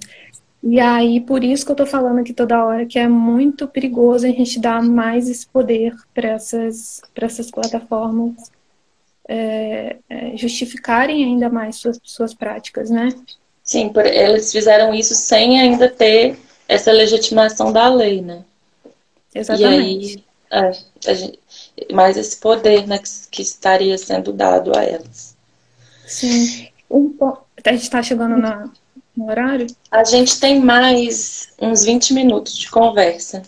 E aí, por isso que eu estou falando aqui toda hora que é muito perigoso a gente dar mais esse poder para essas, essas plataformas é, é, justificarem ainda mais suas, suas práticas, né? Sim, por, eles fizeram isso sem ainda ter essa legitimação da lei, né? Exatamente. E aí, é, gente, mais esse poder né, que, que, estaria sendo dado a elas. Sim. Um, a gente está chegando na, no horário? A gente tem mais uns 20 minutos de conversa.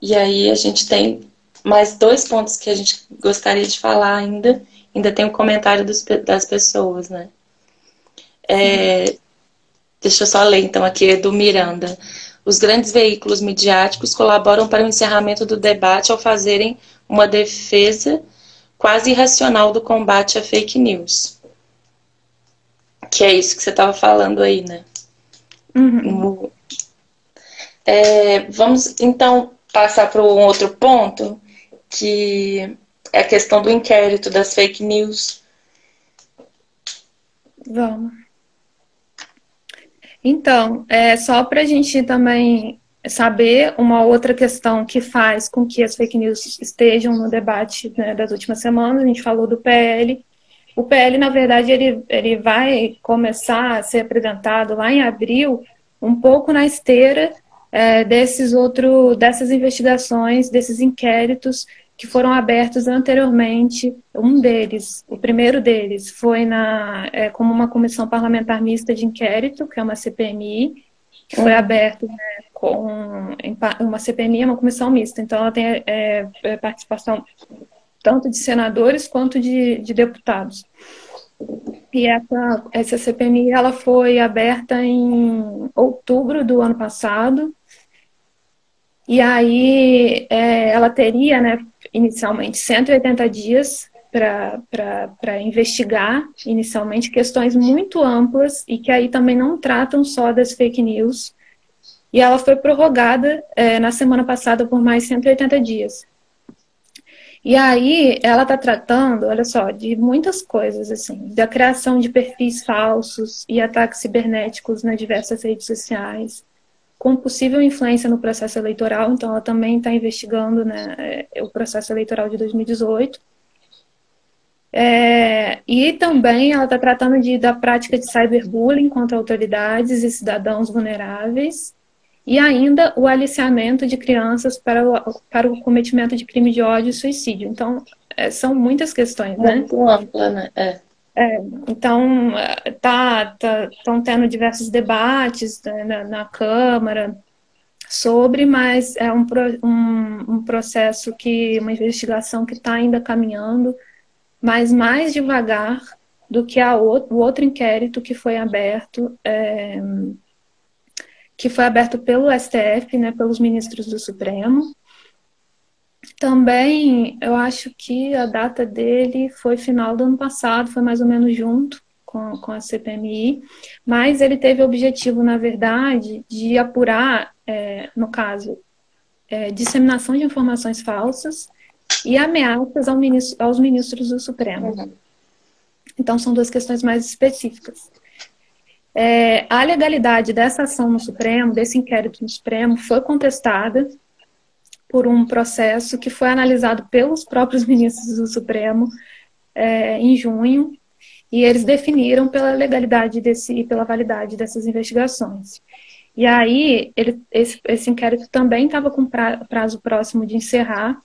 E aí a gente tem mais dois pontos que a gente gostaria de falar ainda. Ainda tem o um comentário dos, das pessoas, né? É, deixa eu só ler então aqui, do Miranda. Os grandes veículos midiáticos colaboram para o encerramento do debate ao fazerem uma defesa quase irracional do combate à fake news. Que é isso que você estava falando aí, né? Uhum. É, vamos então passar para um outro ponto, que é a questão do inquérito das fake news. Vamos. Então, é só para a gente também saber uma outra questão que faz com que as fake news estejam no debate né, das últimas semanas. A gente falou do PL, o PL, na verdade, ele, ele vai começar a ser apresentado lá em abril, um pouco na esteira é, desses outro, dessas investigações, desses inquéritos que foram abertos anteriormente. Um deles, o primeiro deles, foi na, é, como uma comissão parlamentar mista de inquérito, que é uma CPMI, que foi aberto né, com uma CPMI, é uma comissão mista. Então, ela tem é, é participação tanto de senadores quanto de, de deputados. E essa, essa CPMI ela foi aberta em outubro do ano passado. E aí é, ela teria, né, inicialmente, 180 dias para investigar, inicialmente, questões muito amplas e que aí também não tratam só das fake news, e ela foi prorrogada é, na semana passada por mais 180 dias. E aí ela está tratando, olha só, de muitas coisas, assim, da criação de perfis falsos e ataques cibernéticos nas diversas redes sociais, com possível influência no processo eleitoral, então ela também está investigando né, o processo eleitoral de 2018. É, e também ela está tratando de, da prática de cyberbullying contra autoridades e cidadãos vulneráveis, e ainda o aliciamento de crianças para o, para o cometimento de crime de ódio e suicídio. Então, é, são muitas questões, né? Muito ampla, né? É. É, então, tá, tá, estão tendo diversos debates né, na, na, Câmara sobre, mas é um, um, um processo que, uma investigação que está ainda caminhando, mas mais devagar do que a outro, o outro inquérito que foi aberto é, que foi aberto pelo STF, né, pelos ministros do Supremo. Também, eu acho que a data dele foi final do ano passado, foi mais ou menos junto com, com a CPMI, mas ele teve o objetivo, na verdade, de apurar, é, no caso, é, disseminação de informações falsas e ameaças ao ministro, aos ministros do Supremo. Uhum. Então, são duas questões mais específicas. É, a legalidade dessa ação no Supremo, desse inquérito no Supremo, foi contestada por um processo que foi analisado pelos próprios ministros do Supremo é, em junho, e eles definiram pela legalidade desse, e pela validade dessas investigações. E aí, ele, esse, esse inquérito também estava com prazo próximo de encerrar,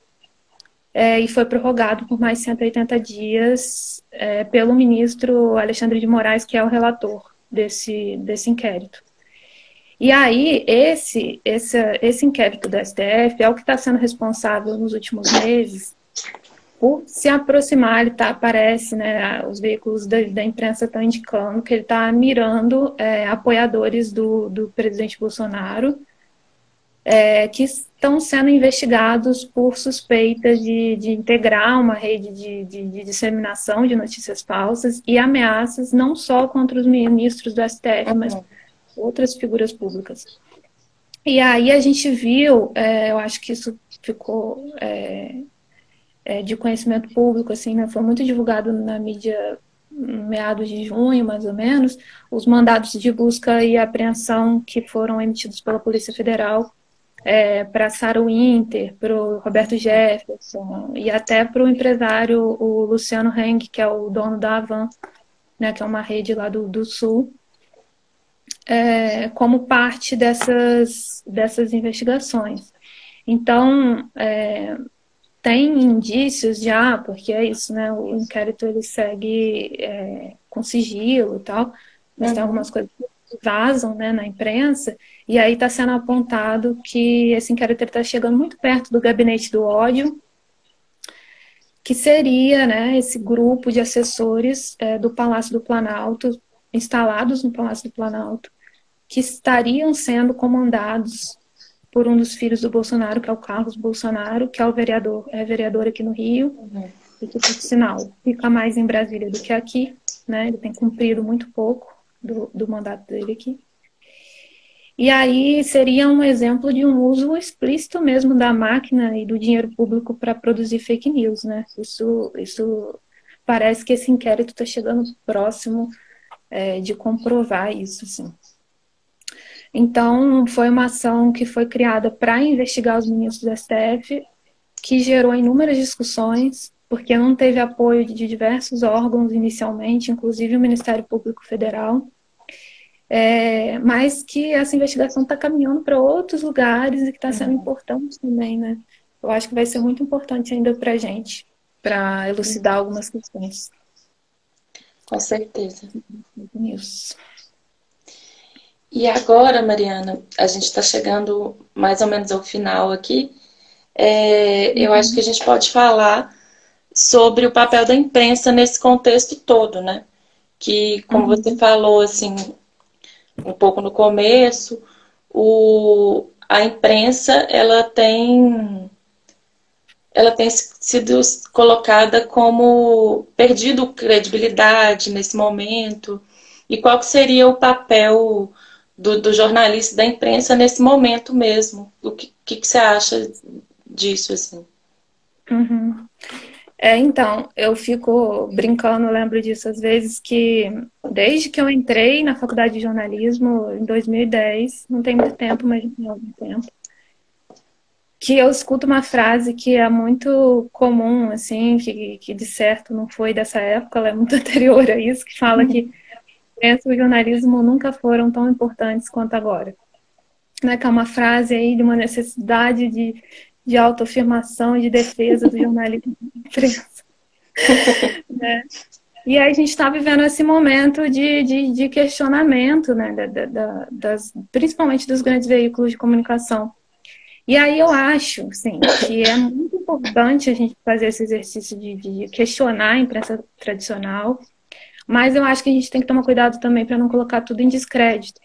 é, e foi prorrogado por mais 180 dias é, pelo ministro Alexandre de Moraes, que é o relator desse, desse inquérito. E aí, esse, esse, esse inquérito do STF é o que está sendo responsável nos últimos meses por se aproximar, ele tá, parece, né, os veículos da, da imprensa estão indicando que ele está mirando é, apoiadores do, do presidente Bolsonaro, é, que estão sendo investigados por suspeita de, de integrar uma rede de, de, de, disseminação de notícias falsas e ameaças não só contra os ministros do STF, mas outras figuras públicas. E aí a gente viu, é, eu acho que isso ficou é, é, de conhecimento público, assim, né, foi muito divulgado na mídia meados de junho, mais ou menos, os mandados de busca e apreensão que foram emitidos pela Polícia Federal é, para Sarah Winter, para o Roberto Jefferson e até para o empresário o Luciano Heng, que é o dono da Avan, né, que é uma rede lá do, do Sul, é, como parte dessas, dessas investigações. Então, é, tem indícios já, porque é isso, né, o inquérito ele segue é, com sigilo e tal, mas uhum. tem algumas coisas que vazam né, na imprensa, e aí está sendo apontado que esse inquérito está chegando muito perto do gabinete do ódio, que seria né, esse grupo de assessores é, do Palácio do Planalto, instalados no Palácio do Planalto, que estariam sendo comandados por um dos filhos do Bolsonaro, que é o Carlos Bolsonaro, que é o vereador, é vereador aqui no Rio, uhum. e que, por sinal, fica mais em Brasília do que aqui, né? Ele tem cumprido muito pouco do, do mandato dele aqui. E aí seria um exemplo de um uso explícito mesmo da máquina e do dinheiro público para produzir fake news, né? Isso, isso parece que esse inquérito está chegando próximo é, de comprovar isso, sim. Então, foi uma ação que foi criada para investigar os ministros do STF, que gerou inúmeras discussões, porque não teve apoio de diversos órgãos inicialmente, inclusive o Ministério Público Federal é, mas que essa investigação está caminhando para outros lugares e que está sendo uhum. importante também, né? Eu acho que vai ser muito importante ainda para a gente, para elucidar uhum. algumas questões. Com certeza. Isso. E agora, Mariana, a gente está chegando mais ou menos ao final aqui. É, eu acho que a gente pode falar sobre o papel da imprensa nesse contexto todo, né? Que, como uhum. você falou, assim, um pouco no começo, o, a imprensa ela tem ela tem sido colocada como perdido credibilidade nesse momento e qual seria o papel do, do jornalista da imprensa nesse momento mesmo. O que, que, que você acha disso, assim? Uhum. É, então, eu fico brincando, lembro disso às vezes, que desde que eu entrei na faculdade de jornalismo em 2010, não tem muito tempo, mas tem algum tempo, que eu escuto uma frase que é muito comum, assim, que, que de certo não foi dessa época, ela é muito anterior a isso, que fala que a e jornalismo nunca foram tão importantes quanto agora. Né, que é uma frase aí de uma necessidade de de autoafirmação e de defesa do jornalismo de imprensa. né? E aí a gente está vivendo esse momento de, de, de questionamento, né, da, da, das, principalmente dos grandes veículos de comunicação. E aí eu acho, sim, que é muito importante a gente fazer esse exercício de, de questionar a imprensa tradicional, mas eu acho que a gente tem que tomar cuidado também para não colocar tudo em descrédito.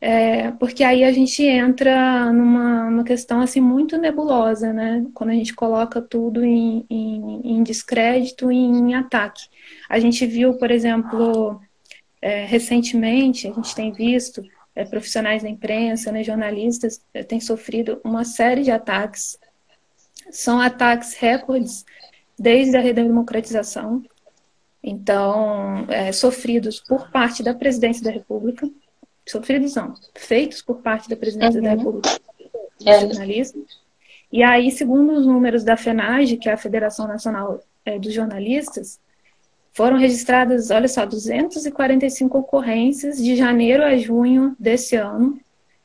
É, porque aí a gente entra numa, numa questão assim muito nebulosa, né? Quando a gente coloca tudo em, em, em descrédito e em ataque. A gente viu, por exemplo, é, recentemente, a gente tem visto é, profissionais da imprensa, né, jornalistas, é, têm sofrido uma série de ataques. São ataques recordes desde a redemocratização, então, é, sofridos por parte da presidência da República, sofridos não, feitos por parte da presidência uhum. da República é. jornalistas. E aí, segundo os números da FENAGE, que é a Federação Nacional é, dos Jornalistas, foram registradas, olha só, 245 ocorrências de janeiro a junho desse ano,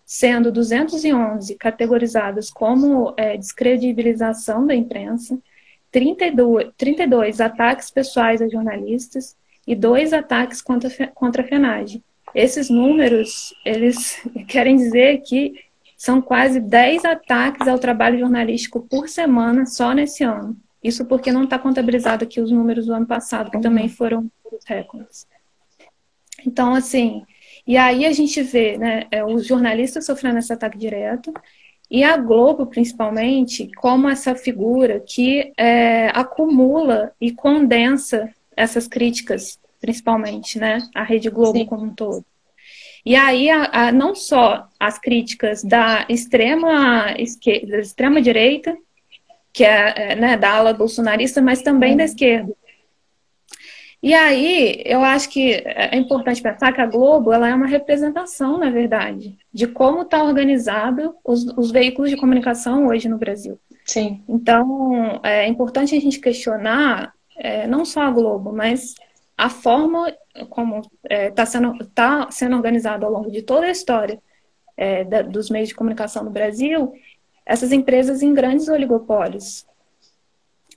sendo 211 categorizadas como é, descredibilização da imprensa, 32, 32 ataques pessoais a jornalistas e dois ataques contra, contra a FENAGE. Esses números, eles querem dizer que são quase 10 ataques ao trabalho jornalístico por semana só nesse ano. Isso porque não está contabilizado aqui os números do ano passado, que também foram recordes. Então, assim, e aí a gente vê né, é, os jornalistas sofrendo esse ataque direto, e a Globo, principalmente, como essa figura que é, acumula e condensa essas críticas principalmente, né? A Rede Globo Sim. como um todo. E aí, a, a, não só as críticas da extrema esquerda, da extrema direita, que é, é né, da ala bolsonarista, mas também da esquerda. E aí, eu acho que é importante pensar que a Globo ela é uma representação, na verdade, de como está organizado os, os veículos de comunicação hoje no Brasil. Sim. Então, é importante a gente questionar é, não só a Globo, mas a forma como está é, tá sendo, tá sendo organizado ao longo de toda a história é, da, dos meios de comunicação no Brasil, essas empresas em grandes oligopólios.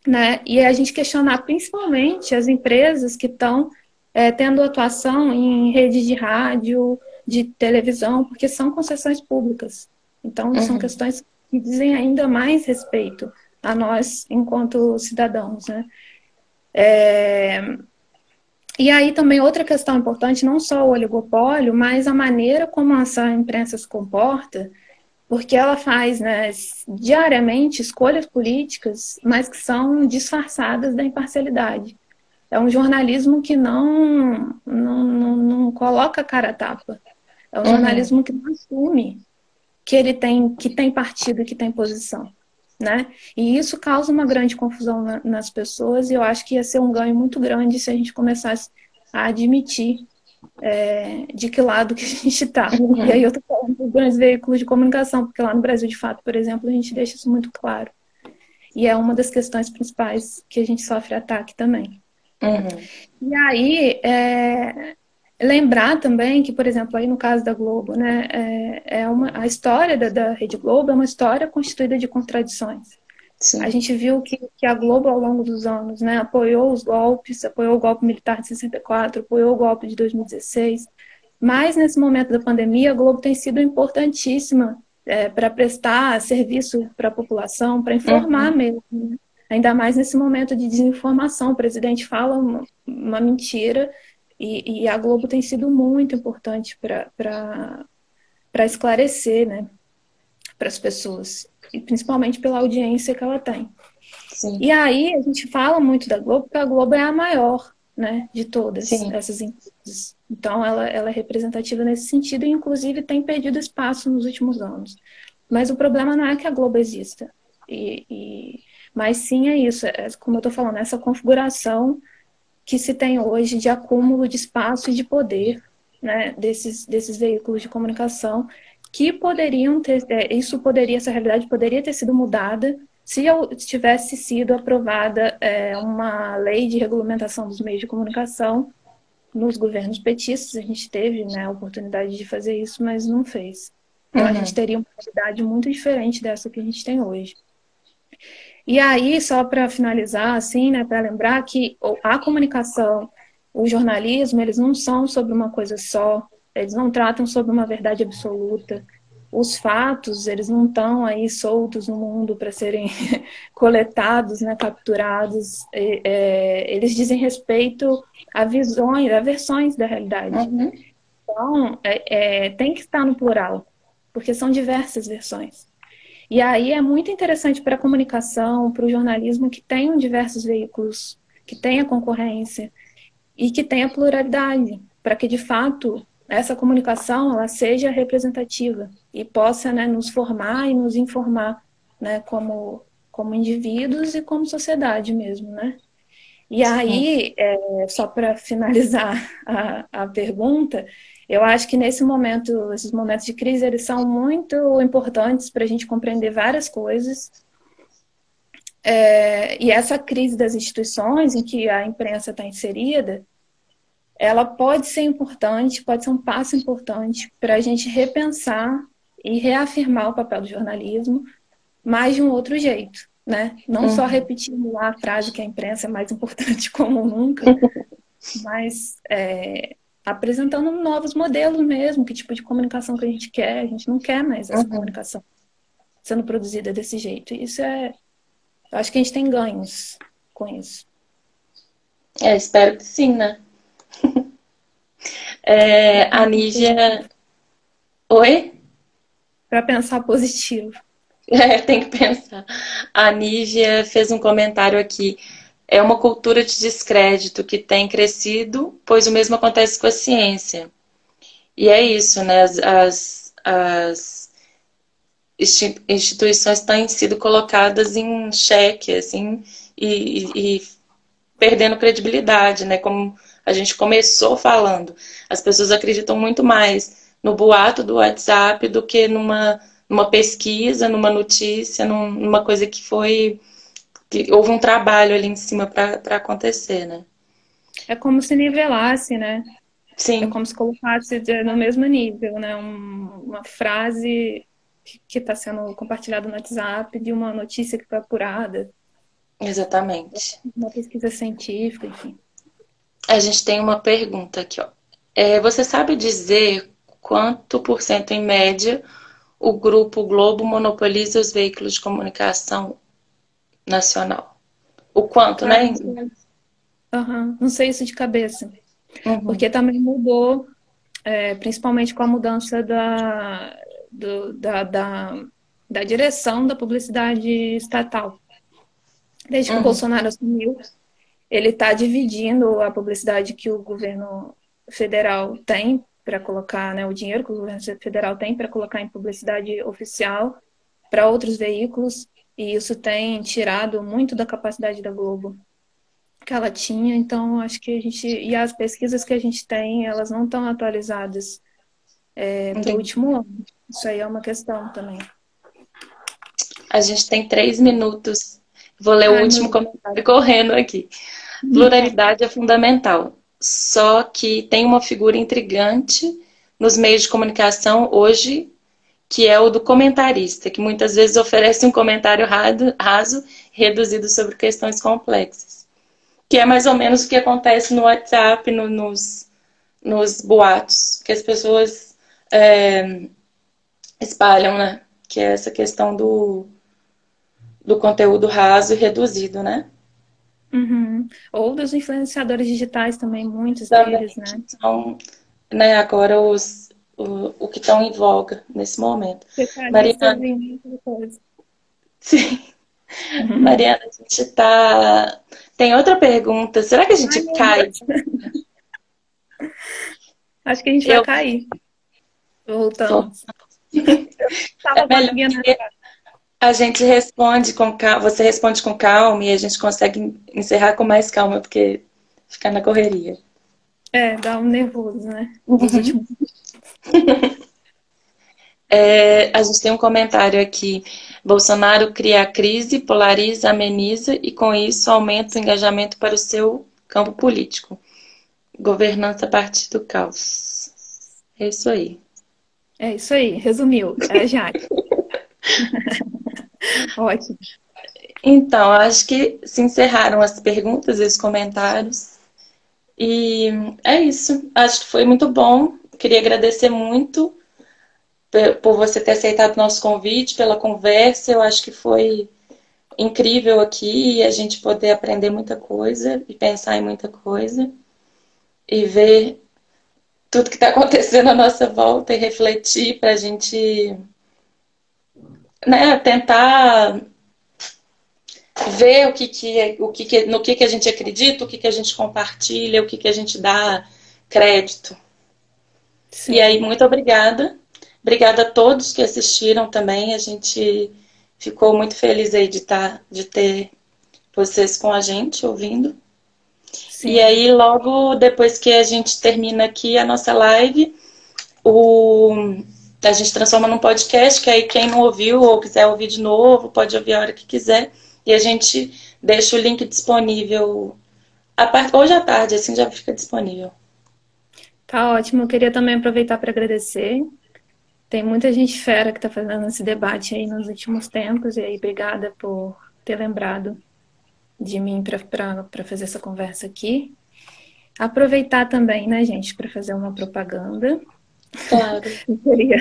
Né? E a gente questionar principalmente as empresas que estão é, tendo atuação em redes de rádio, de televisão, porque são concessões públicas. Então, uhum. são questões que dizem ainda mais respeito a nós enquanto cidadãos. Né? É, e aí também outra questão importante, não só o oligopólio, mas a maneira como essa imprensa se comporta, porque ela faz né, diariamente escolhas políticas, mas que são disfarçadas da imparcialidade. É um jornalismo que não, não, não, não coloca cara a tapa. É um uhum. jornalismo que não assume que ele tem, que tem partido, que tem posição. Né? E isso causa uma grande confusão na, nas pessoas e eu acho que ia ser um ganho muito grande se a gente começasse a admitir é, de que lado que a gente está. E aí eu estou falando dos grandes veículos de comunicação, porque lá no Brasil, de fato, por exemplo, a gente deixa isso muito claro. E é uma das questões principais que a gente sofre ataque também. Uhum. E aí, é, lembrar também que, por exemplo, aí no caso da Globo, né, é, é uma, a história da, da Rede Globo é uma história constituída de contradições. Sim. A gente viu que, que a Globo, ao longo dos anos, né, apoiou os golpes, apoiou o golpe militar de 64, apoiou o golpe de 2016, mas nesse momento da pandemia, a Globo tem sido importantíssima é, para prestar serviço para a população, para informar uhum. mesmo. Né? Ainda mais nesse momento de desinformação. O presidente fala uma, uma mentira e, e, a Globo tem sido muito importante para esclarecer, né, para as pessoas, e principalmente pela audiência que ela tem. Sim. E aí a gente fala muito da Globo, porque a Globo é a maior, né, de todas Sim. essas empresas. Então, ela, ela é representativa nesse sentido e, inclusive, tem perdido espaço nos últimos anos. Mas o problema não é que a Globo exista, e, e... mas sim é isso, é, como eu estou falando, essa configuração que se tem hoje de acúmulo de espaço e de poder né, desses, desses veículos de comunicação que poderiam ter, é, isso poderia, essa realidade poderia ter sido mudada se tivesse sido aprovada é, uma lei de regulamentação dos meios de comunicação nos governos petistas, a gente teve né, a oportunidade de fazer isso, mas não fez. Então uhum. a gente teria uma realidade muito diferente dessa que a gente tem hoje. E aí, só para finalizar, assim, né, para lembrar que a comunicação, o jornalismo, eles não são sobre uma coisa só, eles não tratam sobre uma verdade absoluta, os fatos, eles não estão aí soltos no mundo para serem coletados, né, capturados, é, é, eles dizem respeito a visões, a versões da realidade. Uhum. Então, é, é, tem que estar no plural, porque são diversas versões. E aí é muito interessante para a comunicação, para o jornalismo, que tenham diversos veículos, que tenha concorrência e que tenha pluralidade, para que, de fato, essa comunicação ela seja representativa e possa né, nos formar e nos informar né, como, como indivíduos e como sociedade mesmo, né? E aí, é, só para finalizar a, a pergunta, eu acho que nesse momento, esses momentos de crise, eles são muito importantes para a gente compreender várias coisas. É, e essa crise das instituições em que a imprensa está inserida, ela pode ser importante, pode ser um passo importante para a gente repensar e reafirmar o papel do jornalismo, mas de um outro jeito, né? Não uhum. só repetindo lá a frase que a imprensa é mais importante como nunca, mas é, apresentando novos modelos mesmo, que tipo de comunicação que a gente quer. A gente não quer mais essa uhum. comunicação sendo produzida desse jeito. Isso é. Eu acho que a gente tem ganhos com isso. É, espero que sim, né? é, a Nígia. Oi? Para pensar positivo. É, tem que pensar. A Nívia fez um comentário aqui. É uma cultura de descrédito que tem crescido, pois o mesmo acontece com a ciência. E é isso, né? As, as, as instituições têm sido colocadas em xeque, assim, e, e, e perdendo credibilidade, né? Como a gente começou falando. As pessoas acreditam muito mais no boato do WhatsApp do que numa, numa pesquisa, numa notícia, numa coisa que foi. Que houve um trabalho ali em cima para acontecer, né? É como se nivelasse, né? Sim. É como se colocasse no mesmo nível, né? Um, uma frase que está sendo compartilhada no WhatsApp de uma notícia que foi apurada. Exatamente. Uma pesquisa científica, enfim. A gente tem uma pergunta aqui, ó. É, você sabe dizer quanto por cento, em média, o Grupo Globo monopoliza os veículos de comunicação nacional? O quanto, né? Uhum. Não sei isso de cabeça. Uhum. Porque também mudou, é, principalmente com a mudança da, do, da, da, da, direção da publicidade estatal. Desde que uhum. o Bolsonaro assumiu, ele está dividindo a publicidade que o governo federal tem para colocar, né, o dinheiro que o governo federal tem para colocar em publicidade oficial para outros veículos, e isso tem tirado muito da capacidade da Globo que ela tinha, então acho que a gente, e as pesquisas que a gente tem, elas não estão atualizadas é, para o último ano, isso aí é uma questão também. A gente tem três minutos Vou ler o último comentário correndo aqui. Pluralidade é fundamental. Só que tem uma figura intrigante nos meios de comunicação hoje, que é o do comentarista, que muitas vezes oferece um comentário raso, reduzido sobre questões complexas. Que é mais ou menos o que acontece no WhatsApp, no, nos, nos boatos, que as pessoas é, espalham, né? Que é essa questão do, do conteúdo raso e reduzido, né? Uhum. Ou dos influenciadores digitais também, muitos também deles, né? São, né, agora os, o, o que estão em voga nesse momento. Mariana, Sim. Uhum. Mariana, a gente está Tem outra pergunta. Será que a gente Ai, cai? Acho que a gente vai cair. Voltando. é melhor a gente responde com calma, você responde com calma e a gente consegue encerrar com mais calma, porque fica na correria. É, dá um nervoso, né? Uhum. é, a gente tem um comentário aqui. Bolsonaro cria a crise, polariza, ameniza e com isso aumenta o engajamento para o seu campo político. Governança a partir do caos. É isso aí. É isso aí, resumiu. É Jaque. Ótimo. Então, acho que se encerraram as perguntas e os comentários. E é isso. Acho que foi muito bom. Queria agradecer muito por você ter aceitado o nosso convite, pela conversa. Eu acho que foi incrível aqui a gente poder aprender muita coisa e pensar em muita coisa e ver tudo que está acontecendo à nossa volta e refletir para a gente né, tentar ver o que, que, é, o que, que no que, que a gente acredita, o que, que a gente compartilha, o que, que a gente dá crédito. Sim. E aí, muito obrigada. Obrigada a todos que assistiram também. A gente ficou muito feliz aí de, tá, de ter vocês com a gente ouvindo. Sim. E aí, logo depois que a gente termina aqui a nossa live, o, a gente transforma num podcast, que aí quem não ouviu ou quiser ouvir de novo, pode ouvir a hora que quiser. E a gente deixa o link disponível a part... hoje à tarde, assim já fica disponível. Tá ótimo. Eu queria também aproveitar para agradecer. Tem muita gente fera que está fazendo esse debate aí nos últimos tempos, e aí obrigada por ter lembrado de mim para fazer essa conversa aqui. Aproveitar também, né, gente, para fazer uma propaganda. Claro. Eu queria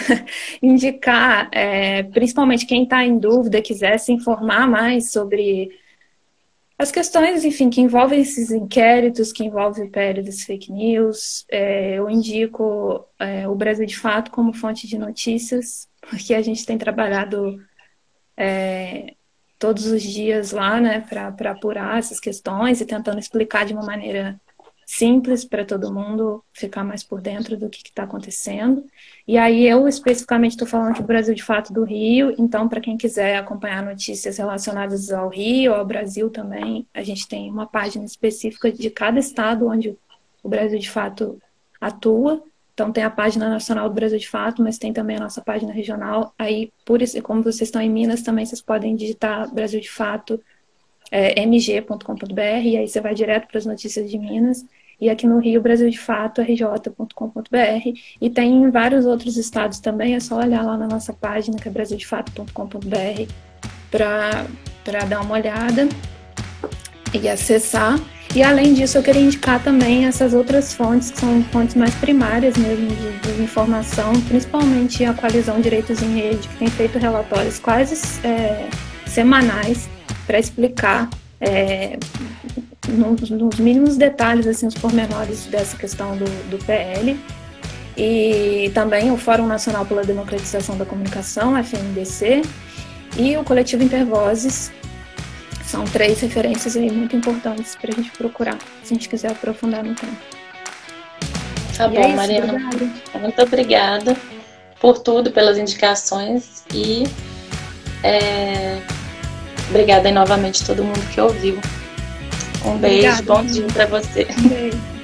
indicar, é, principalmente quem está em dúvida, quiser se informar mais sobre as questões, enfim, que envolvem esses inquéritos, que envolvem PL fake news, é, eu indico é, o Brasil de Fato como fonte de notícias, porque a gente tem trabalhado é, todos os dias lá, né, para apurar essas questões e tentando explicar de uma maneira simples para todo mundo ficar mais por dentro do que está acontecendo. E aí eu especificamente estou falando aqui do Brasil de Fato do Rio, então para quem quiser acompanhar notícias relacionadas ao Rio, ao Brasil também, a gente tem uma página específica de cada estado onde o Brasil de Fato atua. Então tem a página nacional do Brasil de Fato, mas tem também a nossa página regional. Aí, por isso, como vocês estão em Minas, também vocês podem digitar Brasil de Fato é, mg.com.br, e aí você vai direto para as notícias de Minas. E aqui no Rio, Brasil de Fato, rj.com.br. E tem em vários outros estados também, é só olhar lá na nossa página, que é brasildefato.com.br, para dar uma olhada e acessar. E além disso, eu queria indicar também essas outras fontes, que são fontes mais primárias mesmo de, de informação, principalmente a Coalizão Direitos em Rede, que tem feito relatórios quase é, semanais para explicar é, nos, nos, mínimos detalhes assim, os pormenores dessa questão do, do PL. E também o Fórum Nacional pela Democratização da Comunicação, FNDC, e o Coletivo Intervozes. São três referências aí muito importantes para a gente procurar, se a gente quiser aprofundar no tema. Tá e bom, é isso, Mariana. Obrigada. Muito obrigada por tudo, pelas indicações e é, Obrigada aí novamente a todo mundo que ouviu. Um beijo, Obrigada, bom dia para você. Um beijo.